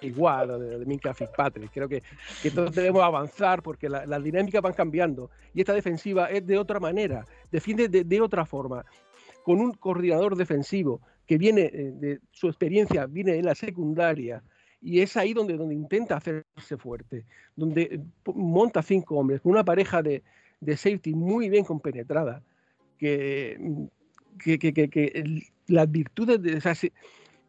igual o de, Minka Fitzpatrick. Creo que, que, todos debemos avanzar porque las dinámicas van cambiando y esta defensiva es de otra manera, defiende de otra forma, con un coordinador defensivo que viene eh, de su experiencia, viene en la secundaria, y es ahí donde, donde intenta hacerse fuerte, donde eh, monta cinco hombres, una pareja de, de safety muy bien compenetrada, que, mm, que, que, que las virtudes de...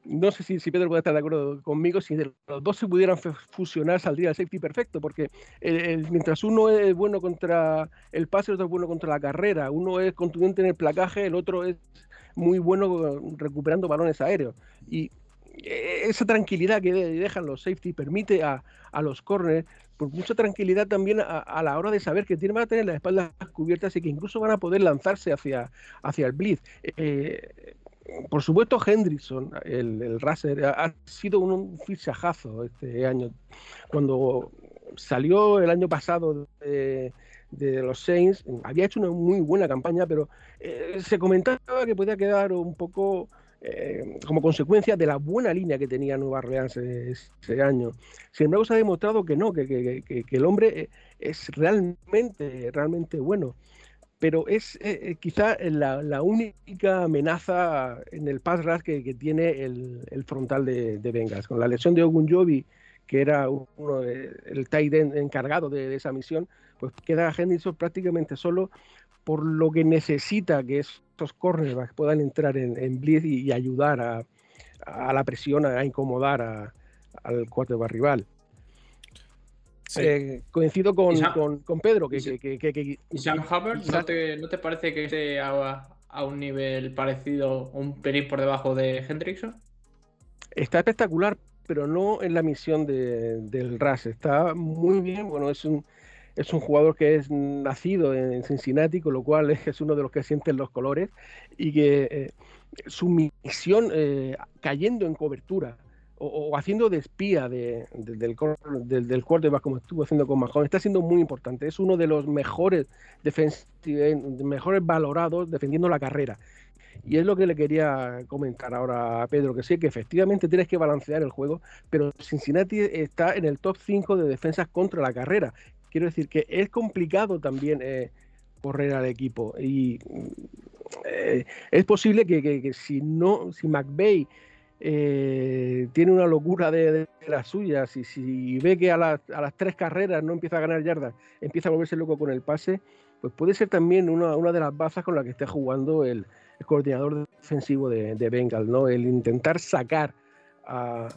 no sé si, si, Pedro puede estar de acuerdo conmigo, si los dos se pudieran fusionar saldría el safety perfecto, porque mientras uno es bueno contra el pase, el otro es bueno contra la carrera, uno es contundente en el placaje, el otro es muy bueno recuperando balones aéreos. Y esa tranquilidad que dejan los safety permite a, los corners, por mucha tranquilidad también a, la hora de saber que tienen, van a tener las espaldas cubiertas y que incluso van a poder lanzarse hacia, hacia el blitz. Eh, por supuesto, Hendrickson, el, el racer, ha, sido un, fichajazo este año. Cuando salió el año pasado de, los Saints, había hecho una muy buena campaña, pero eh, se comentaba que podía quedar un poco eh, como consecuencia de la buena línea que tenía Nueva Orleans ese, año. Sin embargo, se ha demostrado que no, que, el hombre eh, es realmente, realmente bueno. Pero es eh, quizá la, única amenaza en el pass rush que, tiene el, frontal de, de. Con la lesión de Ogunjobi, que era uno el tight end encargado de, esa misión, pues queda Henderson prácticamente solo por lo que necesita que estos cornerbacks puedan entrar en, en blitz y, ayudar a, la presión, a, incomodar al quarterback rival. Eh, coincido con, con, Pedro. Que, ¿Y Sam Hubbard ¿no te, ¿no te, parece que esté a, a, un nivel parecido, un pelín por debajo de Hendrickson? Está espectacular, pero no en la misión de, del RAS. Está muy bien. Bueno, es un, es un jugador que es nacido en Cincinnati, con lo cual es uno de los que sienten los colores y que eh, su misión eh, cayendo en cobertura o, haciendo de espía de, del, del, del quarterback como estuvo haciendo con Mahon está siendo muy importante. Es uno de los mejores mejores valorados defendiendo la carrera. Y es lo que le quería comentar ahora a Pedro, que sí, que efectivamente tienes que balancear el juego, pero Cincinnati está en el top 5 de defensas contra la carrera. Quiero decir que es complicado también eh, correr al equipo. Y eh, es posible que, si no, si McVeigh eh, tiene una locura de, las suyas y si ve que a, las tres carreras no empieza a ganar yardas, empieza a volverse loco con el pase, pues puede ser también una, de las bazas con las que esté jugando el, coordinador defensivo de, de Bengal, ¿no? El intentar sacar a,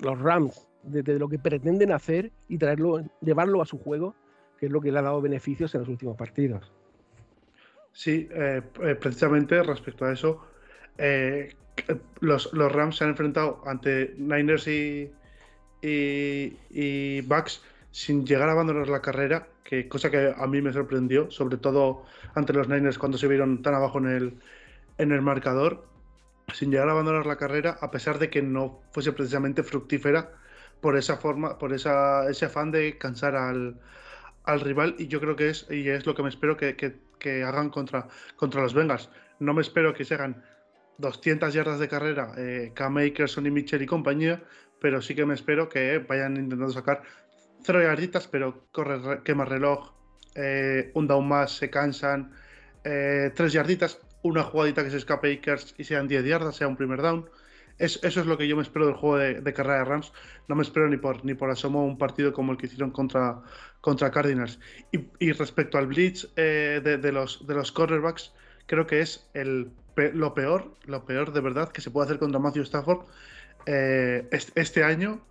los Rams de, lo que pretenden hacer y traerlo, llevarlo a su juego, que es lo que le ha dado beneficios en los últimos partidos. Sí, eh, eh, precisamente respecto a eso, eh, los, Rams se han enfrentado ante Niners y, y, Bucks sin llegar a abandonar la carrera, que cosa que a mí me sorprendió, sobre todo ante los Niners cuando se vieron tan abajo en el, en el marcador, sin llegar a abandonar la carrera, a pesar de que no fuese precisamente fructífera por esa forma, por esa, ese afán de cansar al, al rival, y yo creo que es, y es lo que me espero que, que, hagan contra, contra los Bengals. No me espero que se hagan 200 yardas de carrera eh, Akerson y Mitchell y compañía, pero sí que me espero que vayan intentando sacar 0 yarditas, pero corre, quema reloj, eh, un down más, se cansan, eh, 3 yarditas, una jugadita que se escape Akers y sean 10 yardas, sea un primer down. Eso es lo que yo me espero del juego de, carrera de Rams. No me espero ni por, ni por asomo un partido como el que hicieron contra, contra Cardinals. Y, respecto al blitz eh, de, los, de los cornerbacks, creo que es el lo peor, lo peor de verdad que se puede hacer contra Matthew Stafford eh, este, año.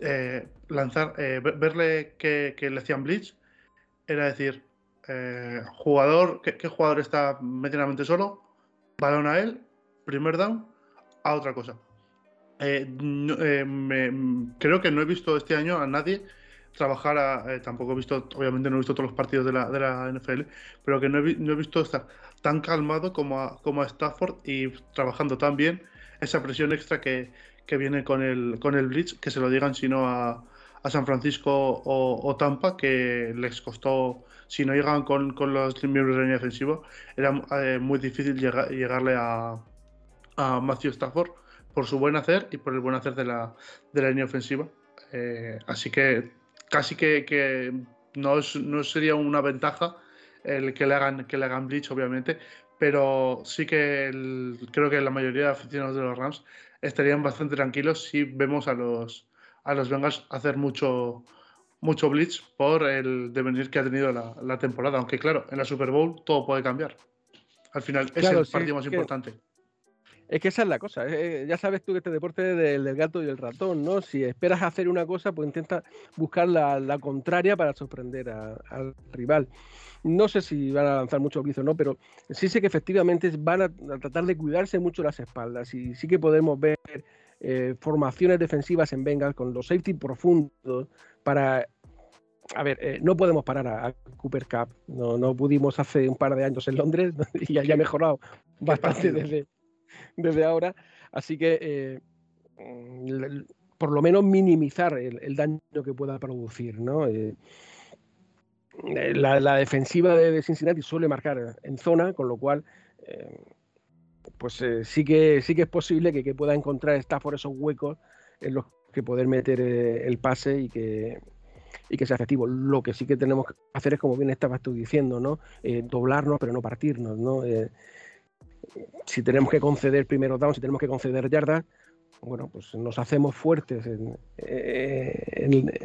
Eh, lanzar, verle que, le hacían blitz, era decir, jugador, ¿qué, jugador está medianamente solo? Balón a él, primer down, a otra cosa. creo que no he visto este año a nadie trabajar, tampoco he visto, obviamente no he visto todos los partidos de la, NFL, pero que no he, visto estar tan calmado como a, como a Stafford y trabajando tan bien esa presión extra que, viene con el, con el Blitz, que se lo digan si no a, San Francisco o, Tampa, que les costó, si no llegan con, los miembros de la línea defensiva, era eh, muy difícil llegarle a, a Matthew Stafford por su buen hacer y por el buen hacer de la, de la línea ofensiva. Eh, así que casi que, no, no sería una ventaja el que le hagan, que le hagan Bleach, obviamente, pero sí que creo que la mayoría de aficionados de los Rams estarían bastante tranquilos si vemos a los, a los Bengals hacer mucho, mucho blitz por el devenir que ha tenido la, temporada. Aunque claro, en la Super Bowl todo puede cambiar. Al final es el partido más importante. Es que esa es la cosa. Eh, ya sabes tú que este deporte es del, gato y el ratón, ¿no? Si esperas hacer una cosa, pues intenta buscar la, contraria para sorprender al rival. No sé si van a lanzar mucho blitz o no, pero sí sé que efectivamente van a, tratar de cuidarse mucho las espaldas y sí que podemos ver eh, formaciones defensivas en Bengals con los safety profundos para a ver, eh, no podemos parar a, Cooper Cup. No, no, pudimos hace un par de años en Londres y ya, ha mejorado bastante desde, desde, ahora. Así que, eh, mm, por lo menos, minimizar el, daño que pueda producir. ¿no? Eh, la, defensiva de, Cincinnati suele marcar en zona, con lo cual eh, pues eh, sí, que, sí que es posible que, pueda encontrar por esos huecos en los que poder meter el pase y que, y que sea efectivo. Lo que sí que tenemos que hacer es, como bien estabas tú diciendo, ¿no? doblarnos pero no partirnos. ¿no? Si tenemos que conceder primeros down, si tenemos que conceder yardas, bueno, pues nos hacemos fuertes en,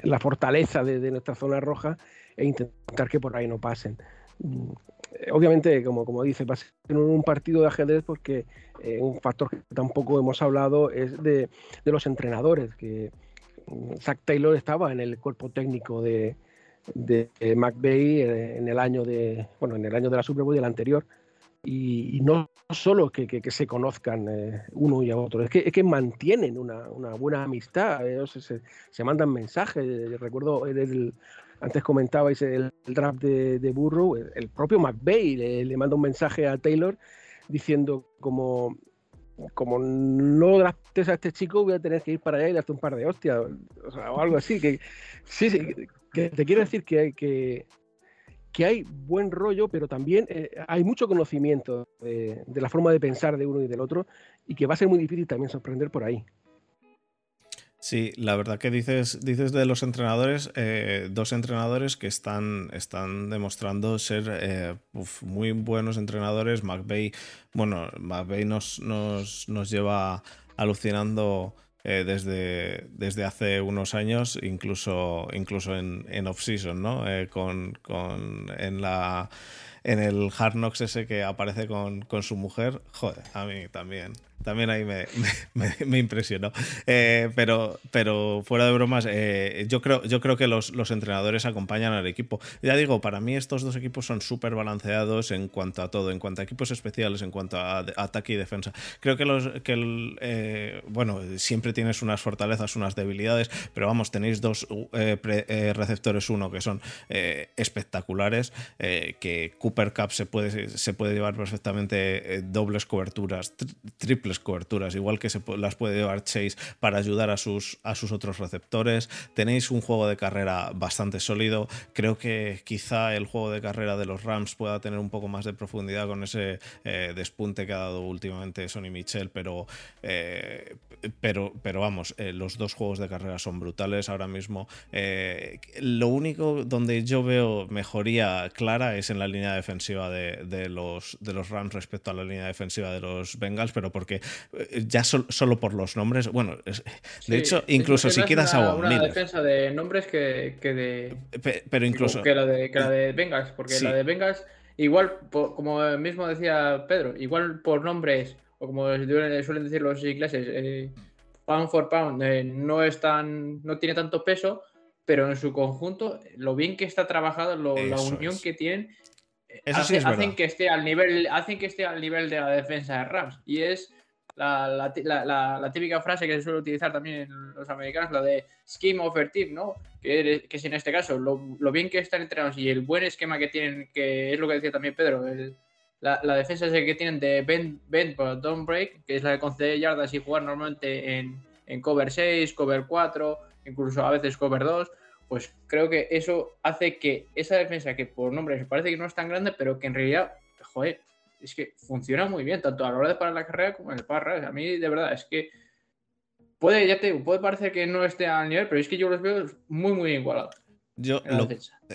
la fortaleza de, nuestra zona roja e intentar que por ahí no pasen. Mm, obviamente, como, como dice, va a ser un partido de ajedrez porque eh, un factor que tampoco hemos hablado es de, los entrenadores, que mm, Zach Taylor estaba en el cuerpo técnico de, de McVeigh eh, en el año de bueno en el año de la Super Bowl y el anterior y, no solo que, que, se conozcan eh, uno y a otro, es que, es que mantienen una, una buena amistad, se, se, mandan mensajes. Recuerdo el, antes comentabais el, draft de, de, Burrow, el, propio McVeigh le, manda un mensaje a Taylor diciendo como, como no draftes a este chico voy a tener que ir para allá y darte un par de hostias o, algo así. Que, sí, sí, que te quiero decir que, que, que hay buen rollo, pero también eh, hay mucho conocimiento de, la forma de pensar de uno y del otro y que va a ser muy difícil también sorprender por ahí. Sí, la verdad que dices, dices de los entrenadores, eh, dos entrenadores que están, están demostrando ser eh, muy buenos entrenadores. McVeigh, bueno, McVeigh nos, nos, nos lleva alucinando eh, desde, desde hace unos años, incluso, incluso en, en off-season, ¿no? con, con, en la en el Hard Knocks ese que aparece con, con, su mujer, joder, a mí también también ahí me, impresionó. Eh, pero, pero fuera de bromas, eh, yo, creo, yo creo que los, los, entrenadores acompañan al equipo. Ya digo, para mí estos dos equipos son súper balanceados en cuanto a todo, en cuanto a equipos especiales, en cuanto a, ataque y defensa. Creo que, los, que eh, bueno, siempre tienes unas fortalezas, unas debilidades, pero vamos, tenéis dos receptores, uno que son espectaculares, que Cooper Cup se puede, se puede llevar perfectamente dobles coberturas, triples coberturas, igual que se las puede llevar Chase para ayudar a sus, a sus otros receptores. Tenéis un juego de carrera bastante sólido. Creo que quizá el juego de carrera de los Rams pueda tener un poco más de profundidad con ese eh, despunte que ha dado últimamente Sonny Michel, pero, eh, pero, pero vamos, eh, los dos juegos de carrera son brutales ahora mismo. lo único donde yo veo mejoría clara es en la línea defensiva de, de, los, de los Rams respecto a la línea defensiva de los Bengals, pero porque eh, ya solo por los nombres, bueno, de hecho, incluso si quieras a una defensa de nombres que, de. pero incluso. Que la de, que la de Vengas, porque la de Vengas, igual, como mismo decía Pedro, igual por nombres, o como suelen decir los ingleses, eh, pound for pound, eh, no, es tan, no tiene tanto peso, pero en su conjunto, lo bien que está trabajado, la unión que tienen, hacen que esté al nivel, hacen que esté al nivel de la defensa de Rams. Y es la, la, típica frase que se suele utilizar también los americanos, la de scheme over team, ¿no? Que, que es en este caso lo, bien que están entrenados y el buen esquema que tienen, que es lo que decía también Pedro, la, defensa el que tienen de bend, bend but don't break, que es la de conceder yardas y jugar normalmente en, en cover 6, cover 4, incluso a veces cover 2 pues creo que eso hace que esa defensa que por nombre se parece que no es tan grande, pero que en realidad, joder, es que funciona muy bien, tanto a la hora de parar la carrera como en el parar. A mí, de verdad, es que puede, ya te puede parecer que no esté al nivel, pero es que yo los veo muy, muy igualados. Yo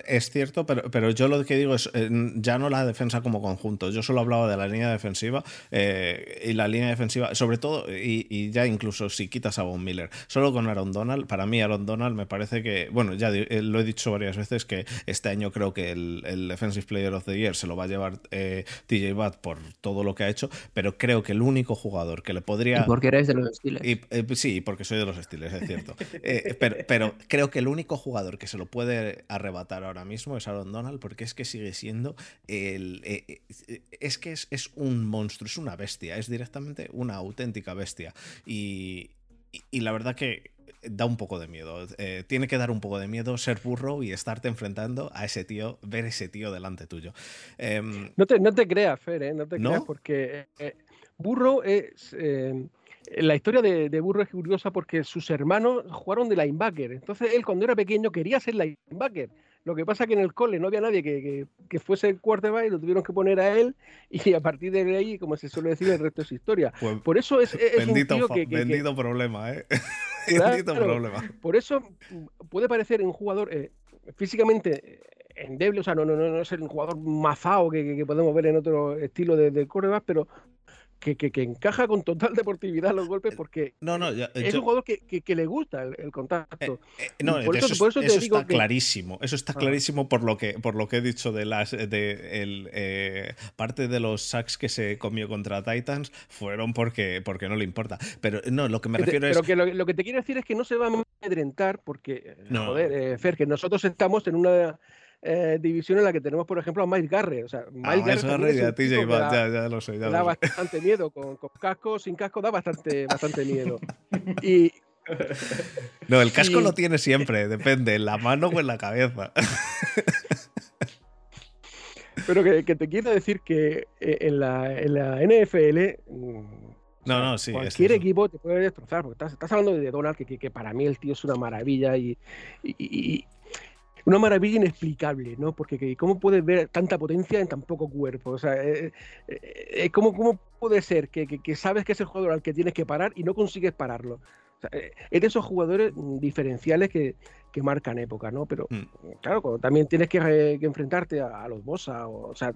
es cierto, pero, pero yo lo que digo es eh, ya no la defensa como conjunto. Yo solo hablaba de la línea defensiva eh, y la línea defensiva, sobre todo, y, ya incluso si quitas a Von Miller, solo con Aaron Donald, para mí Aaron Donald me parece que, bueno, ya eh, lo he dicho varias veces que este año creo que el, Defensive Player of the Year se lo va a llevar TJ Watt por todo lo que ha hecho, pero creo que el único jugador que le podría. ¿Y porque eres de los estilos. sí, porque soy de los estilos, es cierto. pero, pero creo que el único jugador que se lo puede arrebatar ahora mismo es Aaron Donald, porque es que sigue siendo el. Eh, eh, es que es, un monstruo, es una bestia, es directamente una auténtica bestia. Y, la verdad que da un poco de miedo. Eh, tiene que dar un poco de miedo ser burro y estarte enfrentando a ese tío, ver ese tío delante tuyo. Em, no, te, no te creas, Fer, no te creas, porque burro es la historia de, Burro es curiosa porque sus hermanos jugaron de linebacker. Entonces él cuando era pequeño quería ser linebacker. Lo que pasa que en el cole no había nadie que, que, fuese el quarterback y lo tuvieron que poner a él y a partir de ahí, como se suele decir, el resto es historia. Pues por eso es, bendito, un tío que, problema, ¿eh? bendito problema. Por eso puede parecer un jugador eh, físicamente endeble, o sea, no, no, no, es el jugador mazao que, que, podemos ver en otro estilo de, de quarterback, pero que, encaja con total deportividad los golpes porque no, no, es un jugador que, le gusta el, contacto. Eh, eh, no, por eso, está clarísimo. Eso está clarísimo por lo que por lo que he dicho de las de el, eh, parte de los sacks que se comió contra Titans fueron porque porque no le importa. Pero no, lo que me refiero es. Pero que lo, que te quiero decir es que no se va a amedrentar porque joder, Fer, que nosotros estamos en una eh, división en la que tenemos, por ejemplo, a Miles Garrett. O sea, Miles, Garrett, y a TJ ya, ya, lo sé. Ya da bastante miedo. Con, con, casco, sin casco, da bastante, bastante miedo. Y. No, el casco lo tiene siempre, depende, en la mano o en la cabeza. Pero que, te quiero decir que eh, en la, en la NFL. Mm, no, no, sí. Cualquier equipo te puede destrozar, porque estás, estás hablando de Donald, que, que, para mí el tío es una maravilla y, una maravilla inexplicable, ¿no? Porque ¿cómo puedes ver tanta potencia en tan poco cuerpo? O sea, eh, eh, ¿cómo, ¿cómo, puede ser que, que, sabes que es el jugador al que tienes que parar y no consigues pararlo? O sea, es de esos jugadores diferenciales que, que marcan época, ¿no? Pero mm. claro, también tienes que, enfrentarte a, los Bosa, o, sea,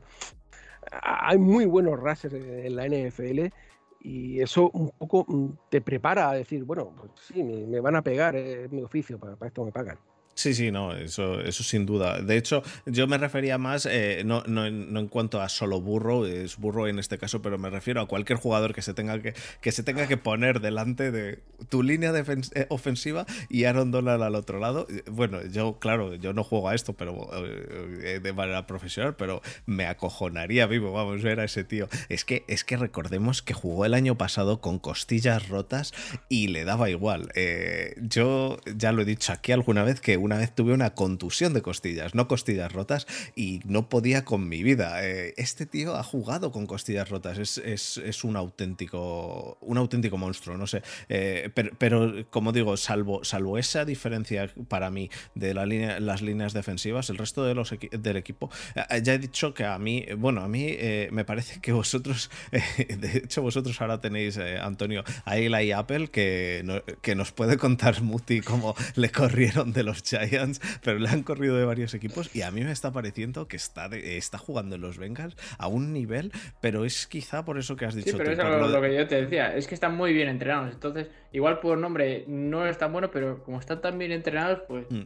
hay muy buenos racers en la NFL y eso un poco mm, te prepara a decir, bueno, pues sí, me, van a pegar, es mi oficio, para esto me pagan. Sí, sí, no, eso, eso sin duda. De hecho, yo me refería más, eh, no, no, en cuanto a solo burro, es burro en este caso, pero me refiero a cualquier jugador que se tenga que, que, se tenga que poner delante de tu línea eh, ofensiva y Aaron Donald al otro lado. Bueno, yo, claro, yo no juego a esto pero eh, de manera profesional, pero me acojonaría vivo, vamos, ver a ese tío. Es que, es que recordemos que jugó el año pasado con costillas rotas y le daba igual. yo ya lo he dicho aquí alguna vez que una vez tuve una contusión de costillas, no costillas rotas, y no podía con mi vida. Eh, este tío ha jugado con costillas rotas, es, un auténtico un auténtico monstruo, no sé. Eh, pero, como digo, salvo, salvo esa diferencia para mí de la línea, las líneas defensivas, el resto de los del equipo, eh, ya he dicho que a mí, bueno, a mí me parece que vosotros, de hecho vosotros ahora tenéis, Antonio, a Eli Apple, que, que nos puede contar Muti cómo le corrieron de los Giants, pero le han corrido de varios equipos y a mí me está pareciendo que está, está jugando en los Bengals a un nivel, pero es quizá por eso que has dicho. Sí, pero eso es lo, que yo te decía, es que están muy bien entrenados, entonces igual por nombre no es tan bueno, pero como están tan bien entrenados, pues... Mm.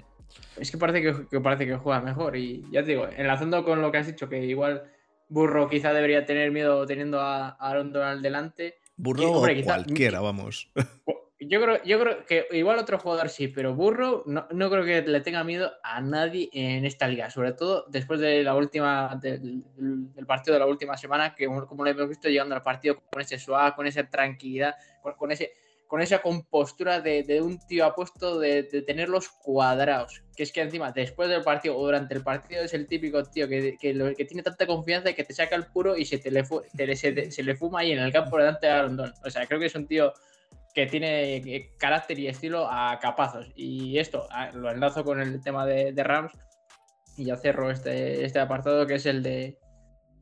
Es que parece que, parece que juega mejor. Y ya te digo, enlazando con lo que has dicho, que igual Burro quizá debería tener miedo teniendo a Aaron Donald delante. Burro o cualquiera, vamos. Yo creo, yo creo que igual otro jugador sí, pero Burro no, creo que le tenga miedo a nadie en esta liga, sobre todo después de la última del, partido de la última semana, que como lo hemos visto llegando al partido con ese suave, con esa tranquilidad, con, ese con esa compostura de, un tío apuesto de, de, tenerlos cuadrados. Que es que encima, después del partido o durante el partido, es el típico tío que, que, tiene tanta confianza que te saca el puro y se, te le, se, le fuma ahí en el campo delante de Arondón. O sea, creo que es un tío que tiene eh, carácter y estilo a capazos. Y esto ah, lo enlazo con el tema de, Rams y ya cerro este, este apartado que es el de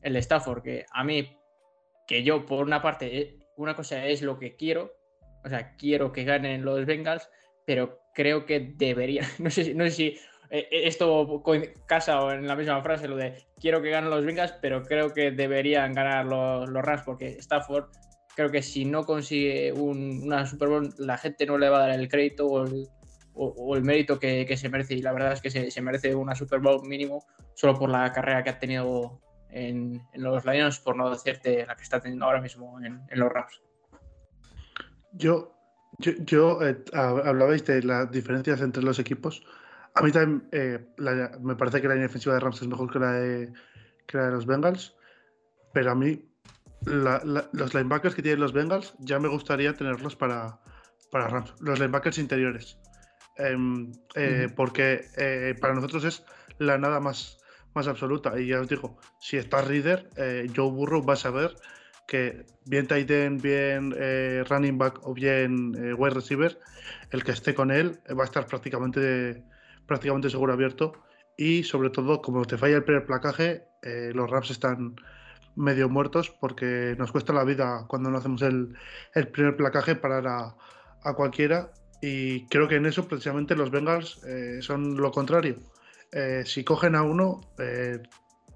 el Stafford, que a mí, que yo por una parte, eh, una cosa es lo que quiero, o sea, quiero que ganen los Bengals, pero creo que debería, no sé, no sé si eh, esto casa o en la misma frase, lo de quiero que ganen los Bengals, pero creo que deberían ganar los, los Rams, porque Stafford creo que si no consigue una Super Bowl, la gente no le va a dar el crédito o el, mérito que, se merece. Y la verdad es que se, merece una Super Bowl mínimo solo por la carrera que ha tenido en, los Lions, por no decirte la que está teniendo ahora mismo en, los Rams. Yo, yo, eh, hablabais de las diferencias entre los equipos. A mí también eh, me parece que la línea defensiva de Rams es mejor que la de, que la de los Bengals, pero a mí los linebackers que tienen los Bengals ya me gustaría tenerlos para, para Rams. Los linebackers interiores. Em, eh, porque eh, para nosotros es la nada más, más absoluta. Y ya os digo, si está Reader, eh, Joe Burrow va a saber que bien tight end, bien running back o bien wide receiver, el que esté con él va a estar prácticamente, prácticamente seguro abierto. Y sobre todo, como te falla el primer placaje, los Rams están medio muertos porque nos cuesta la vida cuando no hacemos el, primer placaje parar a, cualquiera y creo que en eso precisamente los Bengals eh, son lo contrario. Eh, si cogen a uno, eh,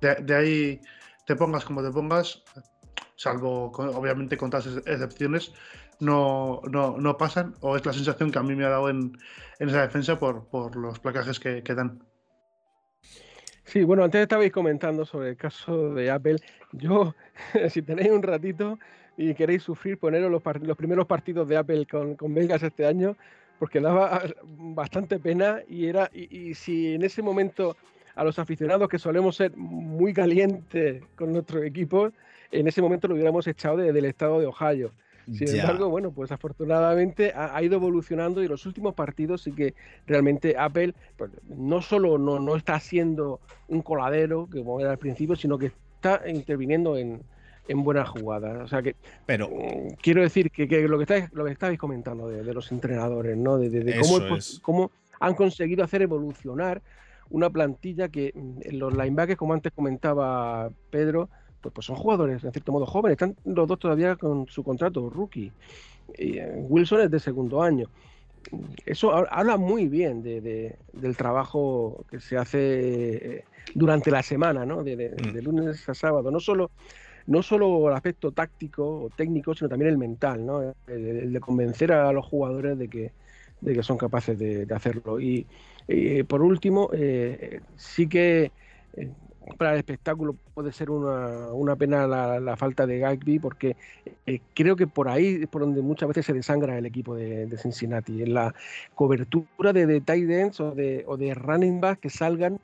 de, ahí te pongas como te pongas, salvo obviamente con todas excepciones, no, no, pasan o es la sensación que a mí me ha dado en, esa defensa por, por los placajes que, que dan. Sí, bueno, antes estabais comentando sobre el caso de Apple. Yo, si tenéis un ratito y queréis sufrir, poneros los, primeros partidos de Apple con, con Vegas este año, porque daba bastante pena y era y, si en ese momento a los aficionados que solemos ser muy calientes con nuestro equipo, en ese momento lo hubiéramos echado del estado de Ohio. Sin embargo, bueno, pues afortunadamente ha, ido evolucionando y los últimos partidos sí que realmente Apple pues, no solo no, no está siendo un coladero, como era al principio, sino que está interviniendo en, en buenas jugadas. O sea que. Pero. Mm, quiero decir que, lo, que estáis, lo que estabais comentando de, los entrenadores, ¿no? De, cómo, cómo, han conseguido hacer evolucionar una plantilla que mm, los linebackers, como antes comentaba Pedro, pues, pues son jugadores en cierto modo jóvenes, están los dos todavía con su contrato rookie. Eh, Wilson es de segundo año. Eso habla muy bien del trabajo que se hace eh, durante la semana, ¿no? de, mm. lunes a sábado. No solo no solo el aspecto táctico o técnico, sino también el mental, ¿no? el, de convencer a los jugadores de que, de que son capaces de, hacerlo. Y, por último, eh, sí que eh, para el espectáculo puede ser una, pena la, falta de Gagby, porque eh, creo que por ahí es por donde muchas veces se desangra el equipo de, Cincinnati, en la cobertura de, de tight ends o de, o de running back que salgan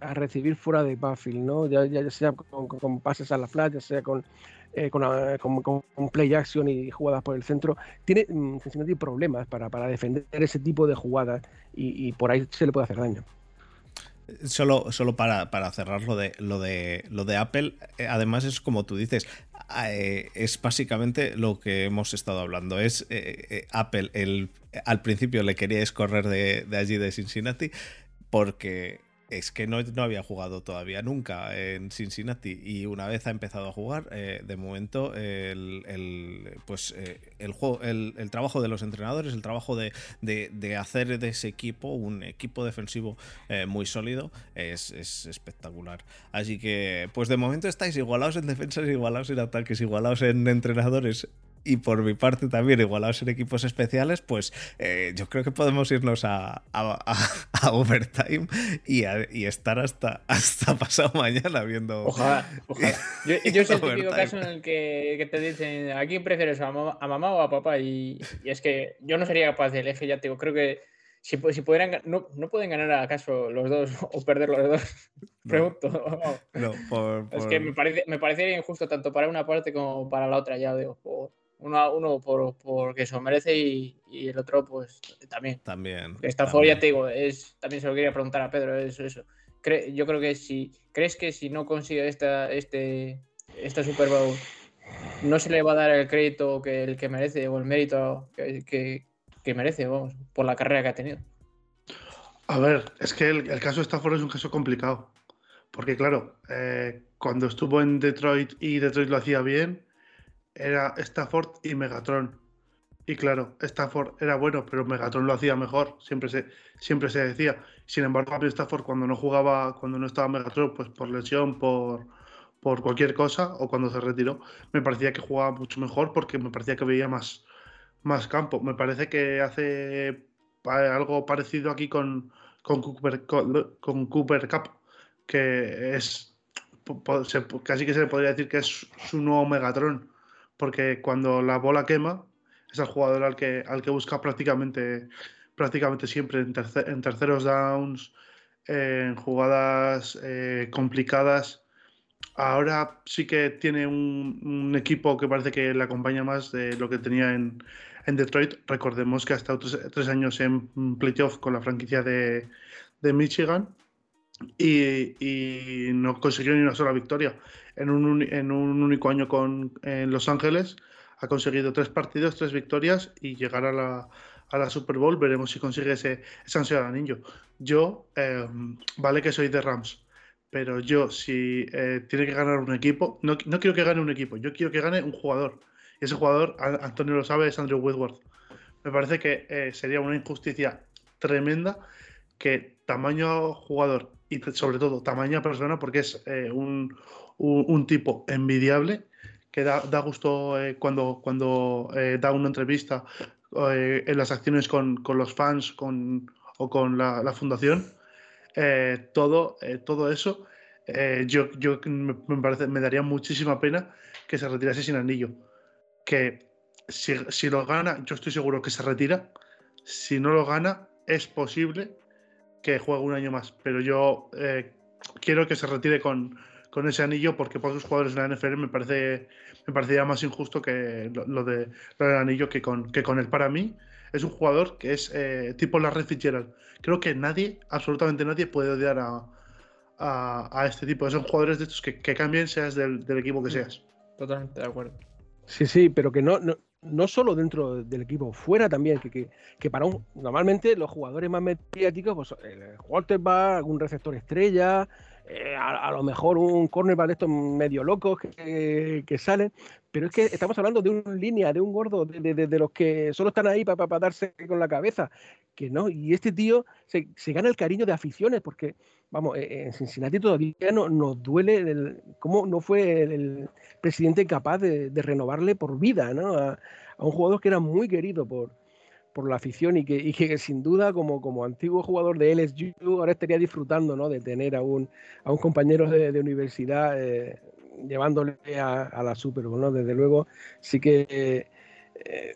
a recibir fuera de Battlefield, ¿no? Ya, ya sea con, pases a la flat, ya sea con, eh, ah, con, con, play action y jugadas por el centro. Tiene mm, Cincinnati problemas para, para, defender ese tipo de jugadas y, por ahí se le puede hacer daño. Solo, solo para, para, cerrar lo de, lo de, lo de Apple, eh, además es como tú dices, eh, es básicamente lo que hemos estado hablando. Es Apple, el, al principio le queríais correr de, de allí de Cincinnati porque es que no, había jugado todavía nunca en Cincinnati y una vez ha empezado a jugar, eh, de momento el, pues, eh, el, juego, el, trabajo de los entrenadores, el trabajo de, hacer de ese equipo un equipo defensivo eh, muy sólido es, es, espectacular. Así que, pues de momento estáis igualados en defensas, igualados en ataques, igualados en entrenadores y por mi parte también igualados en equipos especiales, pues eh, yo creo que podemos irnos a, a, overtime y, y, estar hasta, hasta pasado mañana viendo. Ojalá, ojalá. Yo, yo soy el típico caso en el que, que, te dicen a quién prefieres, a mamá, a mamá o a papá, y, y, es que yo no sería capaz de elegir, ya te digo, creo que si, si pudieran, no, no pueden ganar acaso los dos o perder los dos. Pregunto. No, por, Es que me, parece, me parecería injusto tanto para una parte como para la otra, ya digo. Uno, uno por, porque se lo merece y, y, el otro, pues también. También. Esta ya te digo, es, también se lo quería preguntar a Pedro, eso, eso. yo creo que si crees que si no consigue esta, este, esta Super Bowl, no se le va a dar el crédito que el que merece o el mérito que, que, merece, vamos, por la carrera que ha tenido. A ver, es que el, el caso de Stafford es un caso complicado. Porque, claro, eh, cuando estuvo en Detroit y Detroit lo hacía bien, era Stafford y Megatron. Y claro, Stafford era bueno, pero Megatron lo hacía mejor, siempre se, siempre se decía. Sin embargo, Stafford cuando no jugaba, cuando no estaba Megatron, pues por lesión, por, por cualquier cosa, o cuando se retiró, me parecía que jugaba mucho mejor porque me parecía que veía más, más campo. Me parece que hace algo parecido aquí con, con, Cooper, con, Cooper Cup, que es casi que se le podría decir que es su nuevo Megatron porque cuando la bola quema, es el jugador al que, al que busca prácticamente, prácticamente siempre en, terceros downs, en jugadas eh, complicadas. Ahora sí que tiene un, equipo que parece que le acompaña más de lo que tenía en, Detroit. Recordemos que ha estado tres, años en playoff con la franquicia de, Michigan y, no consiguió ni una sola victoria en un, un único año con, en Los Ángeles. Ha conseguido tres partidos, tres victorias y llegar a la, a la Super Bowl. Veremos si consigue ese, ese ansiado anillo. Yo, em, vale que soy de Rams, pero yo, si eh, tiene que ganar un equipo, no, no, quiero que gane un equipo, yo quiero que gane un jugador. Y ese jugador, Antonio lo sabe, es Andrew Whitworth. Me parece que eh, sería una injusticia tremenda que tamaño jugador y sobre todo tamaño persona, porque es eh, un, tipo envidiable que da, da gusto eh, cuando, cuando eh, da una entrevista eh, en las acciones con, con los fans con, o con la, la fundación. todo, todo eso, yo, yo me, parece, me daría muchísima pena que se retirase sin anillo. Que si, si lo gana, yo estoy seguro que se retira. Si no lo gana, es posible que juegue un año más. Pero yo quiero que se retire con, con ese anillo porque pocos jugadores de la NFL me parece me parecería más injusto que lo, de, del anillo que con, que con él. Para mí es un jugador que es eh, tipo Larry Fitzgerald. Creo que nadie, absolutamente nadie, puede odiar a, a, este tipo. Son jugadores de estos que, que cambien seas del, equipo que seas. Totalmente de acuerdo. Sí, sí, pero que no, no solo dentro del equipo, fuera también, que, que, para un, normalmente los jugadores más mediáticos, pues el quarterback, algún receptor estrella, eh, a, lo mejor un cornerback de estos medio locos que, que, salen, pero es que estamos hablando de una línea, de un gordo, de, los que solo están ahí para, para, darse con la cabeza, que no, y este tío se, se gana el cariño de aficiones, porque, vamos, eh, en Cincinnati todavía no, nos duele el, cómo no fue el, presidente capaz de, renovarle por vida, ¿no? A, a, un jugador que era muy querido por, por la afición y que, sin duda como, como antiguo jugador de LSU ahora estaría disfrutando ¿no? de tener a un, a un compañero de, universidad eh, llevándole a, a, la Super Bowl. ¿no? Desde luego sí que... Eh,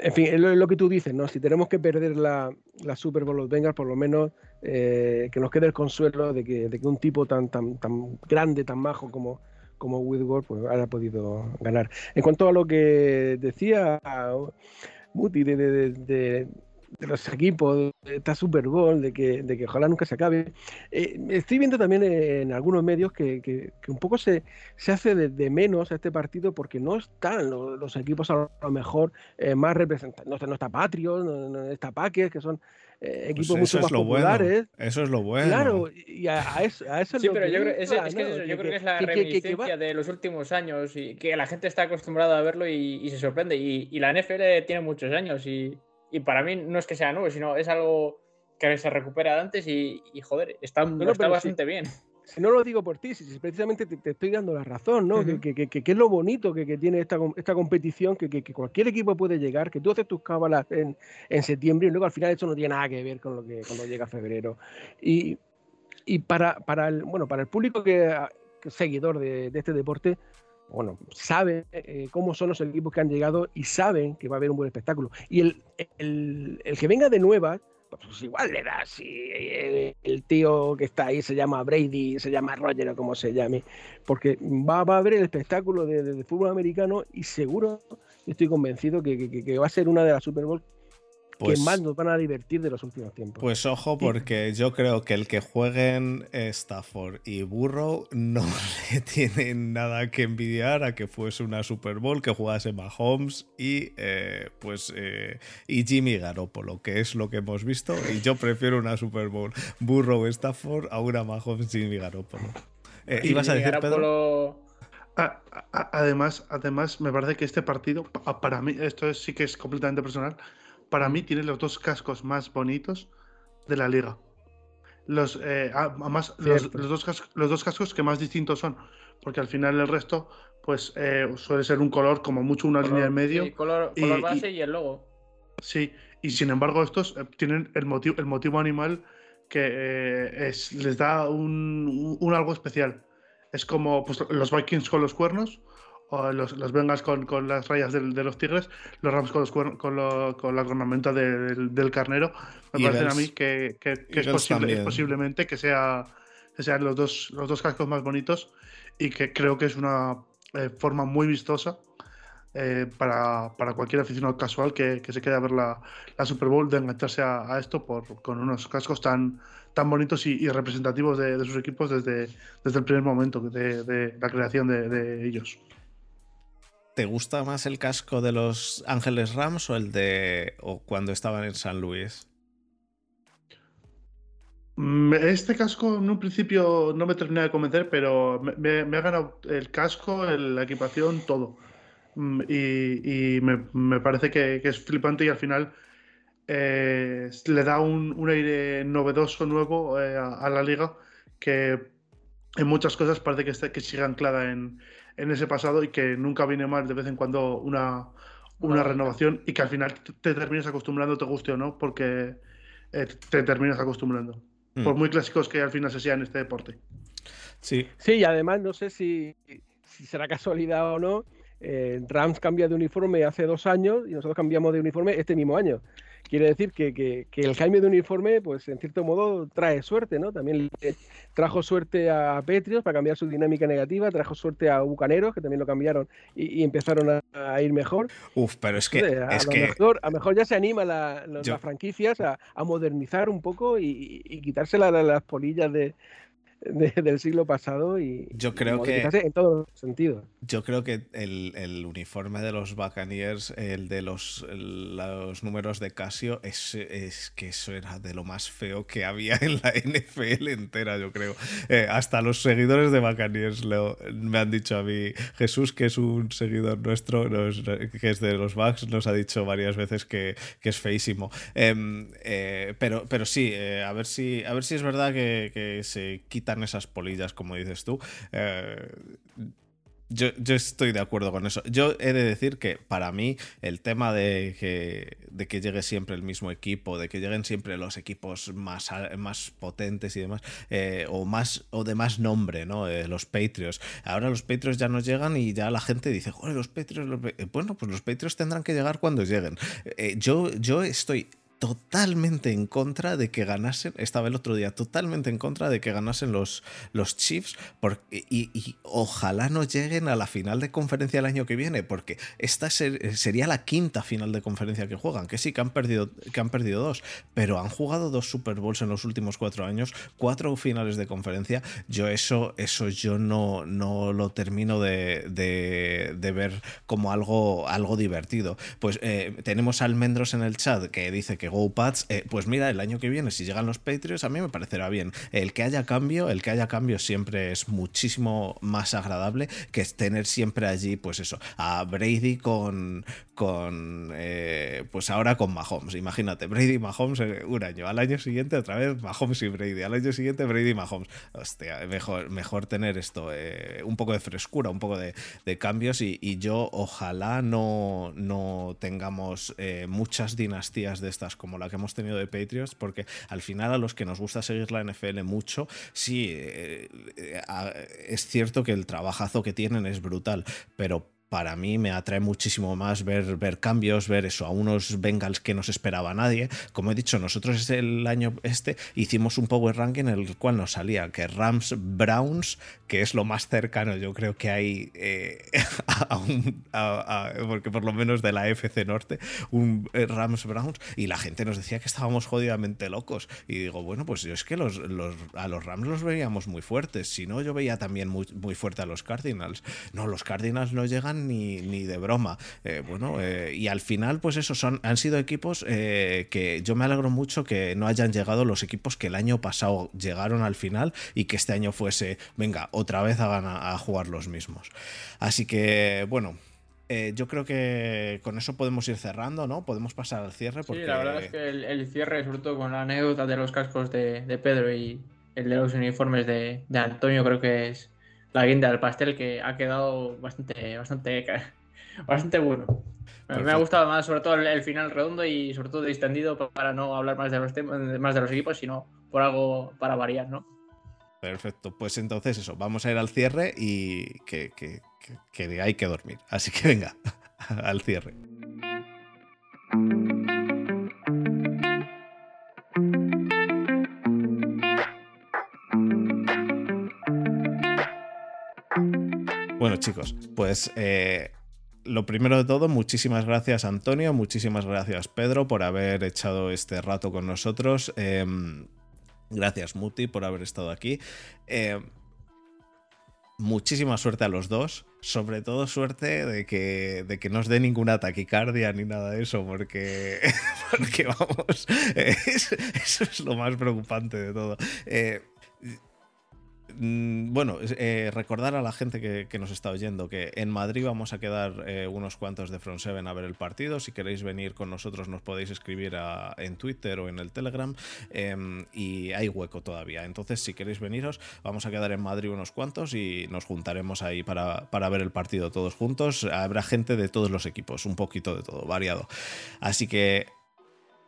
en fin, es lo, que tú dices, ¿no? Si tenemos que perder la, la Super Bowl los Bengals, por lo menos eh, que nos quede el consuelo de que, de que un tipo tan, tan, tan grande, tan majo como, como Whitworth, pues haya podido ganar. En cuanto a lo que decía Muti de, de, de los equipos, de esta Super Bowl, de que, de que ojalá nunca se acabe. Eh, estoy viendo también en algunos medios que, que, un poco se, se hace de, menos a este partido porque no están los, equipos a lo mejor eh, más representados. No, no, está Patriots, no, está Packers, que son eh, equipos pues mucho más populares. Eso es lo bueno. Claro, y a, eso, a eso Sí, pero yo, creo, es, es que yo creo que es la reminiscencia de los últimos años y que la gente está acostumbrada a verlo y, y se sorprende. Y, y la NFL tiene muchos años y y para mí no es que sea nuevo, sino es algo que se recupera de antes y, joder, está, bastante bien. Si no lo digo por ti, si, precisamente te, estoy dando la razón, ¿no? que, es lo bonito que, tiene esta, esta competición, que, cualquier equipo puede llegar, que tú haces tus cábalas en, en, septiembre y luego al final eso no tiene nada que ver con lo que cuando llega febrero. Y, y para, para, el, bueno, para el público que, seguidor de, de este deporte, bueno, saben eh, cómo son los equipos que han llegado y saben que va a haber un buen espectáculo. Y el, el, el que venga de nueva, pues igual le da si eh, el, tío que está ahí se llama Brady, se llama Roger o como se llame, porque va, va a haber el espectáculo de, fútbol americano y seguro, estoy convencido que, que, que, va a ser una de las Super Bowl pues, que más nos van a divertir de los últimos tiempos. Pues ojo, porque yo creo que el que jueguen Stafford y Burrow no le tienen nada que envidiar a que fuese una Super Bowl, que jugase Mahomes y eh, pues eh, y Jimmy Garoppolo, que es lo que hemos visto. Y yo prefiero una Super Bowl Burrow Stafford a una Mahomes Jimmy Garoppolo. Eh, ¿Ibas a decir, Pedro? además, además, me parece que este partido, para mí, esto sí que es completamente personal para mí tiene los dos cascos más bonitos de la liga. Los, eh, además, los, dos cascos, los dos cascos que más distintos son, porque al final el resto, pues eh, suele ser un color, como mucho una línea en medio. Sí, color, color base y, el logo. Sí, y sin embargo, estos eh, tienen el motivo, el motivo animal que es, les da un, un, algo especial. Es como pues, los Vikings con los cuernos, los, los Bengals con, con, las rayas de, de, los tigres, los Rams con, los con, lo, con la ornamenta de, del, carnero. Me parece a mí que, que, que es, posible, posiblemente que, sea, que sean los dos, los dos cascos más bonitos y que creo que es una eh, forma muy vistosa eh, para, para, cualquier aficionado casual que, que, se quede a ver la, la Super Bowl de engancharse a, a, esto por, con unos cascos tan, tan bonitos y, y representativos de, de, sus equipos desde, desde el primer momento de, de la creación de ellos. ¿Te gusta más el casco de los Ángeles Rams o el de o cuando estaban en San Luis? Mm, este casco en un principio no me terminé de convencer, pero me, ha ganado el casco, la equipación, todo. Mm, y, me, parece que, es flipante y al final eh, le da un, aire novedoso, nuevo eh, a, la liga que en muchas cosas parece que, que sigue anclada en, en ese pasado y que nunca viene mal de vez en cuando una, una renovación y que al final te terminas acostumbrando, te guste o no, porque eh, te terminas acostumbrando. Mm. Por muy clásicos que al final se sean en este deporte. Sí. Sí, y además no sé si, si será casualidad o no. Eh, Rams cambia de uniforme hace dos años y nosotros cambiamos de uniforme este mismo año. Quiere decir que, que, que, el cambio de uniforme, pues en cierto modo trae suerte, ¿no? También trajo suerte a Petrios para cambiar su dinámica negativa, trajo suerte a Bucaneros, que también lo cambiaron y, empezaron a, ir mejor. Uf, pero es que. a, es lo que... Mejor, a lo mejor ya se anima la, las franquicias a, modernizar un poco y, quitarse las polillas de, del siglo pasado y yo creo que en todos los sentidos. Yo creo que el, uniforme de los Buccaneers, el de los, los números de Casio, es, es, que eso era de lo más feo que había en la NFL entera, yo creo. Eh, hasta los seguidores de Buccaneers me han dicho a mí, Jesús, que es un seguidor nuestro, que es de los Bucks, nos ha dicho varias veces que, es feísimo. Em, eh, pero, pero sí, eh, a, ver si, a ver si es verdad que, que se esas polillas, como dices tú. Eh, yo, estoy de acuerdo con eso. Yo he de decir que para mí el tema de que, de que llegue siempre el mismo equipo, de que lleguen siempre los equipos más, más potentes y demás, eh, o, más, o de más nombre, ¿no? Eh, los Patriots. Ahora los Patriots ya nos llegan y ya la gente dice, joder, los Patriots, bueno, pues los Patriots tendrán que llegar cuando lleguen. yo, yo estoy totalmente en contra de que ganasen, estaba el otro día, totalmente en contra de que ganasen los, los Chiefs porque, y, ojalá no lleguen a la final de conferencia el año que viene, porque esta sería la quinta final de conferencia que juegan, que sí, que han, perdido, que han perdido dos, pero han jugado dos Super Bowls en los últimos cuatro años, cuatro finales de conferencia, yo eso, eso yo no, no lo termino de, de, ver como algo, algo divertido. Pues eh, tenemos Almendros en el chat que dice que Go Pats, eh, pues mira, el año que viene, si llegan los Patriots, a mí me parecerá bien. El que haya cambio, el que haya cambio siempre es muchísimo más agradable que tener siempre allí, pues eso, a Brady con, con eh, pues ahora con Mahomes. Imagínate, Brady y Mahomes eh, un año, al año siguiente otra vez Mahomes y Brady, al año siguiente Brady y Mahomes. Hostia, mejor, mejor tener esto, un poco de frescura, un poco de, cambios y, y, yo ojalá no, no tengamos muchas dinastías de estas como la que hemos tenido de Patriots, porque al final a los que nos gusta seguir la NFL mucho, sí, eh, eh, es cierto que el trabajazo que tienen es brutal, pero para mí me atrae muchísimo más ver, ver cambios, ver eso, a unos Bengals que no se esperaba nadie. Como he dicho, nosotros el año este hicimos un power ranking en el cual nos salía que Rams Browns, que es lo más cercano yo creo que hay eh, a, porque por lo menos de la FC Norte, un eh, Rams Browns, y la gente nos decía que estábamos jodidamente locos. Y digo, bueno, pues yo es que los, a los Rams los veíamos muy fuertes, si no yo veía también muy, muy fuerte a los Cardinals. No, los Cardinals no llegan ni, de broma. Eh, bueno, eh, y al final, pues eso, son, han sido equipos eh, que yo me alegro mucho que no hayan llegado los equipos que el año pasado llegaron al final y que este año fuese, venga, otra vez hagan a, jugar los mismos. Así que, bueno, yo creo que con eso podemos ir cerrando, ¿no? Podemos pasar al cierre. Porque... Sí, la verdad es que el, cierre, sobre todo con la anécdota de los cascos de, Pedro y el de los uniformes de, de, Antonio, creo que es la guinda del pastel que ha quedado bastante, bastante, bastante bueno. Me ha gustado más, sobre todo el, final redondo y sobre todo distendido para no hablar más de los temas, más de los equipos, sino por algo para variar, ¿no? Perfecto, pues entonces eso, vamos a ir al cierre y que, que, que hay que dormir. Así que venga, al cierre. Chicos, pues eh, lo primero de todo, muchísimas gracias Antonio, muchísimas gracias Pedro por haber echado este rato con nosotros. Em, gracias Muti por haber estado aquí. Em, muchísima suerte a los dos. Sobre todo suerte de que, de que no os dé ninguna taquicardia ni nada de eso, porque, porque vamos, eso es lo más preocupante de todo. Eh, bueno, eh, recordar a la gente que, nos está oyendo que en Madrid vamos a quedar eh, unos cuantos de Front Seven a ver el partido. Si queréis venir con nosotros, nos podéis escribir en Twitter o en el Telegram. Em, y hay hueco todavía. Entonces, si queréis veniros, vamos a quedar en Madrid unos cuantos y nos juntaremos ahí para, para ver el partido todos juntos. Habrá gente de todos los equipos, un poquito de todo, variado. Así que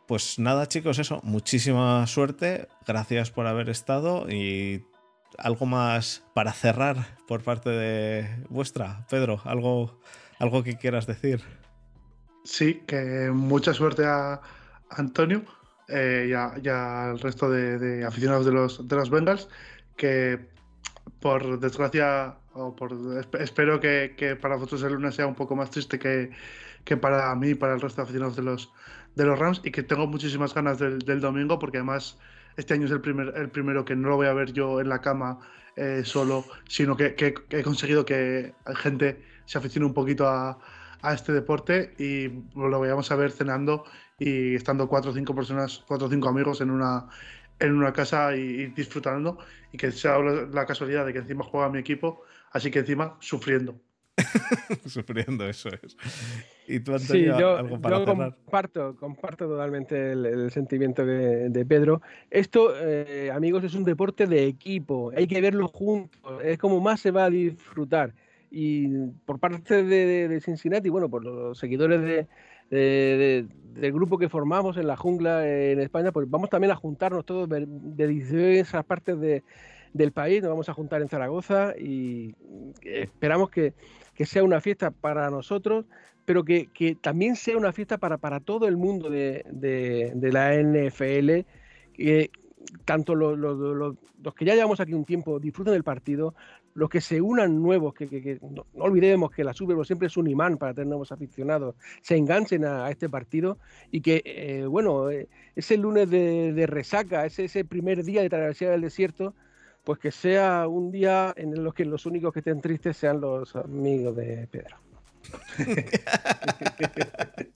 pues nada, chicos, eso. Muchísima suerte. Gracias por haber estado y algo más para cerrar por parte de vuestra, Pedro, algo, algo que quieras decir. Sí, que mucha suerte a Antonio eh, y, al resto de, aficionados de los, de los Bengals, que por desgracia, o por, espero que, para vosotros el lunes sea un poco más triste que, para mí y para el resto de aficionados de los, de los Rams, y que tengo muchísimas ganas del domingo, porque además este año es el, primer, el primero que no lo voy a ver yo en la cama eh, solo, sino que, he conseguido que gente se aficione un poquito a, este deporte y lo vayamos a ver cenando y estando cuatro o cinco personas, cuatro o cinco amigos en una, en una casa y, disfrutando y que sea la, casualidad de que encima juega mi equipo, así que encima sufriendo. Sufriendo, eso es. ¿Y tú, Antonio, sí, yo, algo para yo comparto, comparto totalmente el, sentimiento de, Pedro. Esto, eh, amigos, es un deporte de equipo. Hay que verlo juntos. Es como más se va a disfrutar. Y por parte de, Cincinnati, bueno, por los seguidores de, del grupo que formamos en la jungla en España, pues vamos también a juntarnos todos de diversas partes del país. Nos vamos a juntar en Zaragoza y esperamos que que sea una fiesta para nosotros, pero que, también sea una fiesta para, para todo el mundo de, la NFL, que tanto los, que ya llevamos aquí un tiempo disfruten del partido, los que se unan nuevos, que, no, olvidemos que la Super siempre es un imán para tener nuevos aficionados, se enganchen a, este partido y que, eh, bueno, eh, ese lunes de, resaca, ese, ese primer día de travesía del desierto, pues que sea un día en el que los únicos que estén tristes sean los amigos de Pedro.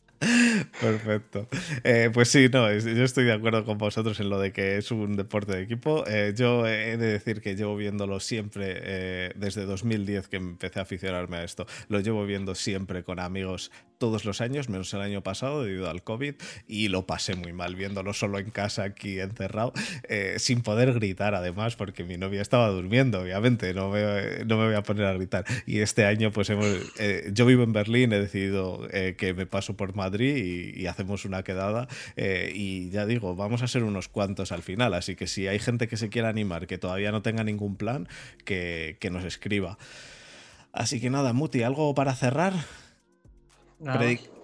Perfecto. Eh, pues sí, no, yo estoy de acuerdo con vosotros en lo de que es un deporte de equipo. Eh, yo he de decir que llevo viéndolo siempre eh, desde 2010 que empecé a aficionarme a esto. Lo llevo viendo siempre con amigos todos los años, menos el año pasado debido al COVID, y lo pasé muy mal viéndolo solo en casa aquí encerrado, sin poder gritar además, porque mi novia estaba durmiendo, obviamente, no me, no me voy a poner a gritar. Y este año, pues hemos, yo vivo en Berlín, he decidido que me paso por Madrid y, hacemos una quedada. Eh, y ya digo, vamos a ser unos cuantos al final, así que si hay gente que se quiera animar, que todavía no tenga ningún plan, que, nos escriba. Así que nada, Muti, ¿algo para cerrar?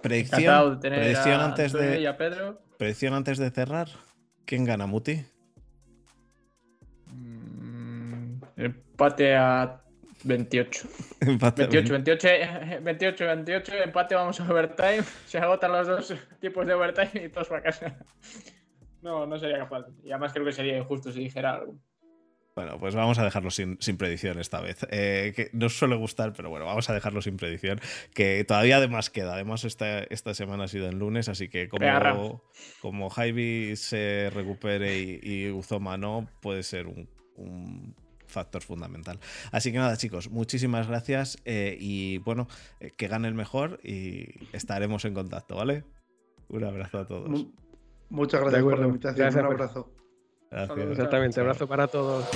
Predicción, predicción antes de predicción antes de cerrar. ¿Quién gana, Muti? Mm, empate a 28. 28, 28, 28, 28, empate, vamos a overtime. Se agotan los dos tipos de overtime y todos para casa. No, no sería capaz. Y además creo que sería injusto si dijera algo. Bueno, pues vamos a dejarlo sin, predicción esta vez. Eh, que nos suele gustar, pero bueno, vamos a dejarlo sin predicción. Que todavía además queda. Además, esta, esta semana ha sido en lunes, así que como, como Javi se recupere y, Uzoma no, puede ser un factor fundamental. Así que nada, chicos, muchísimas gracias eh, y bueno, eh, que gane el mejor y estaremos en contacto, ¿vale? Un abrazo a todos. Muchas gracias por la invitación. un abrazo. Gracias. Exactamente, abrazo para todos.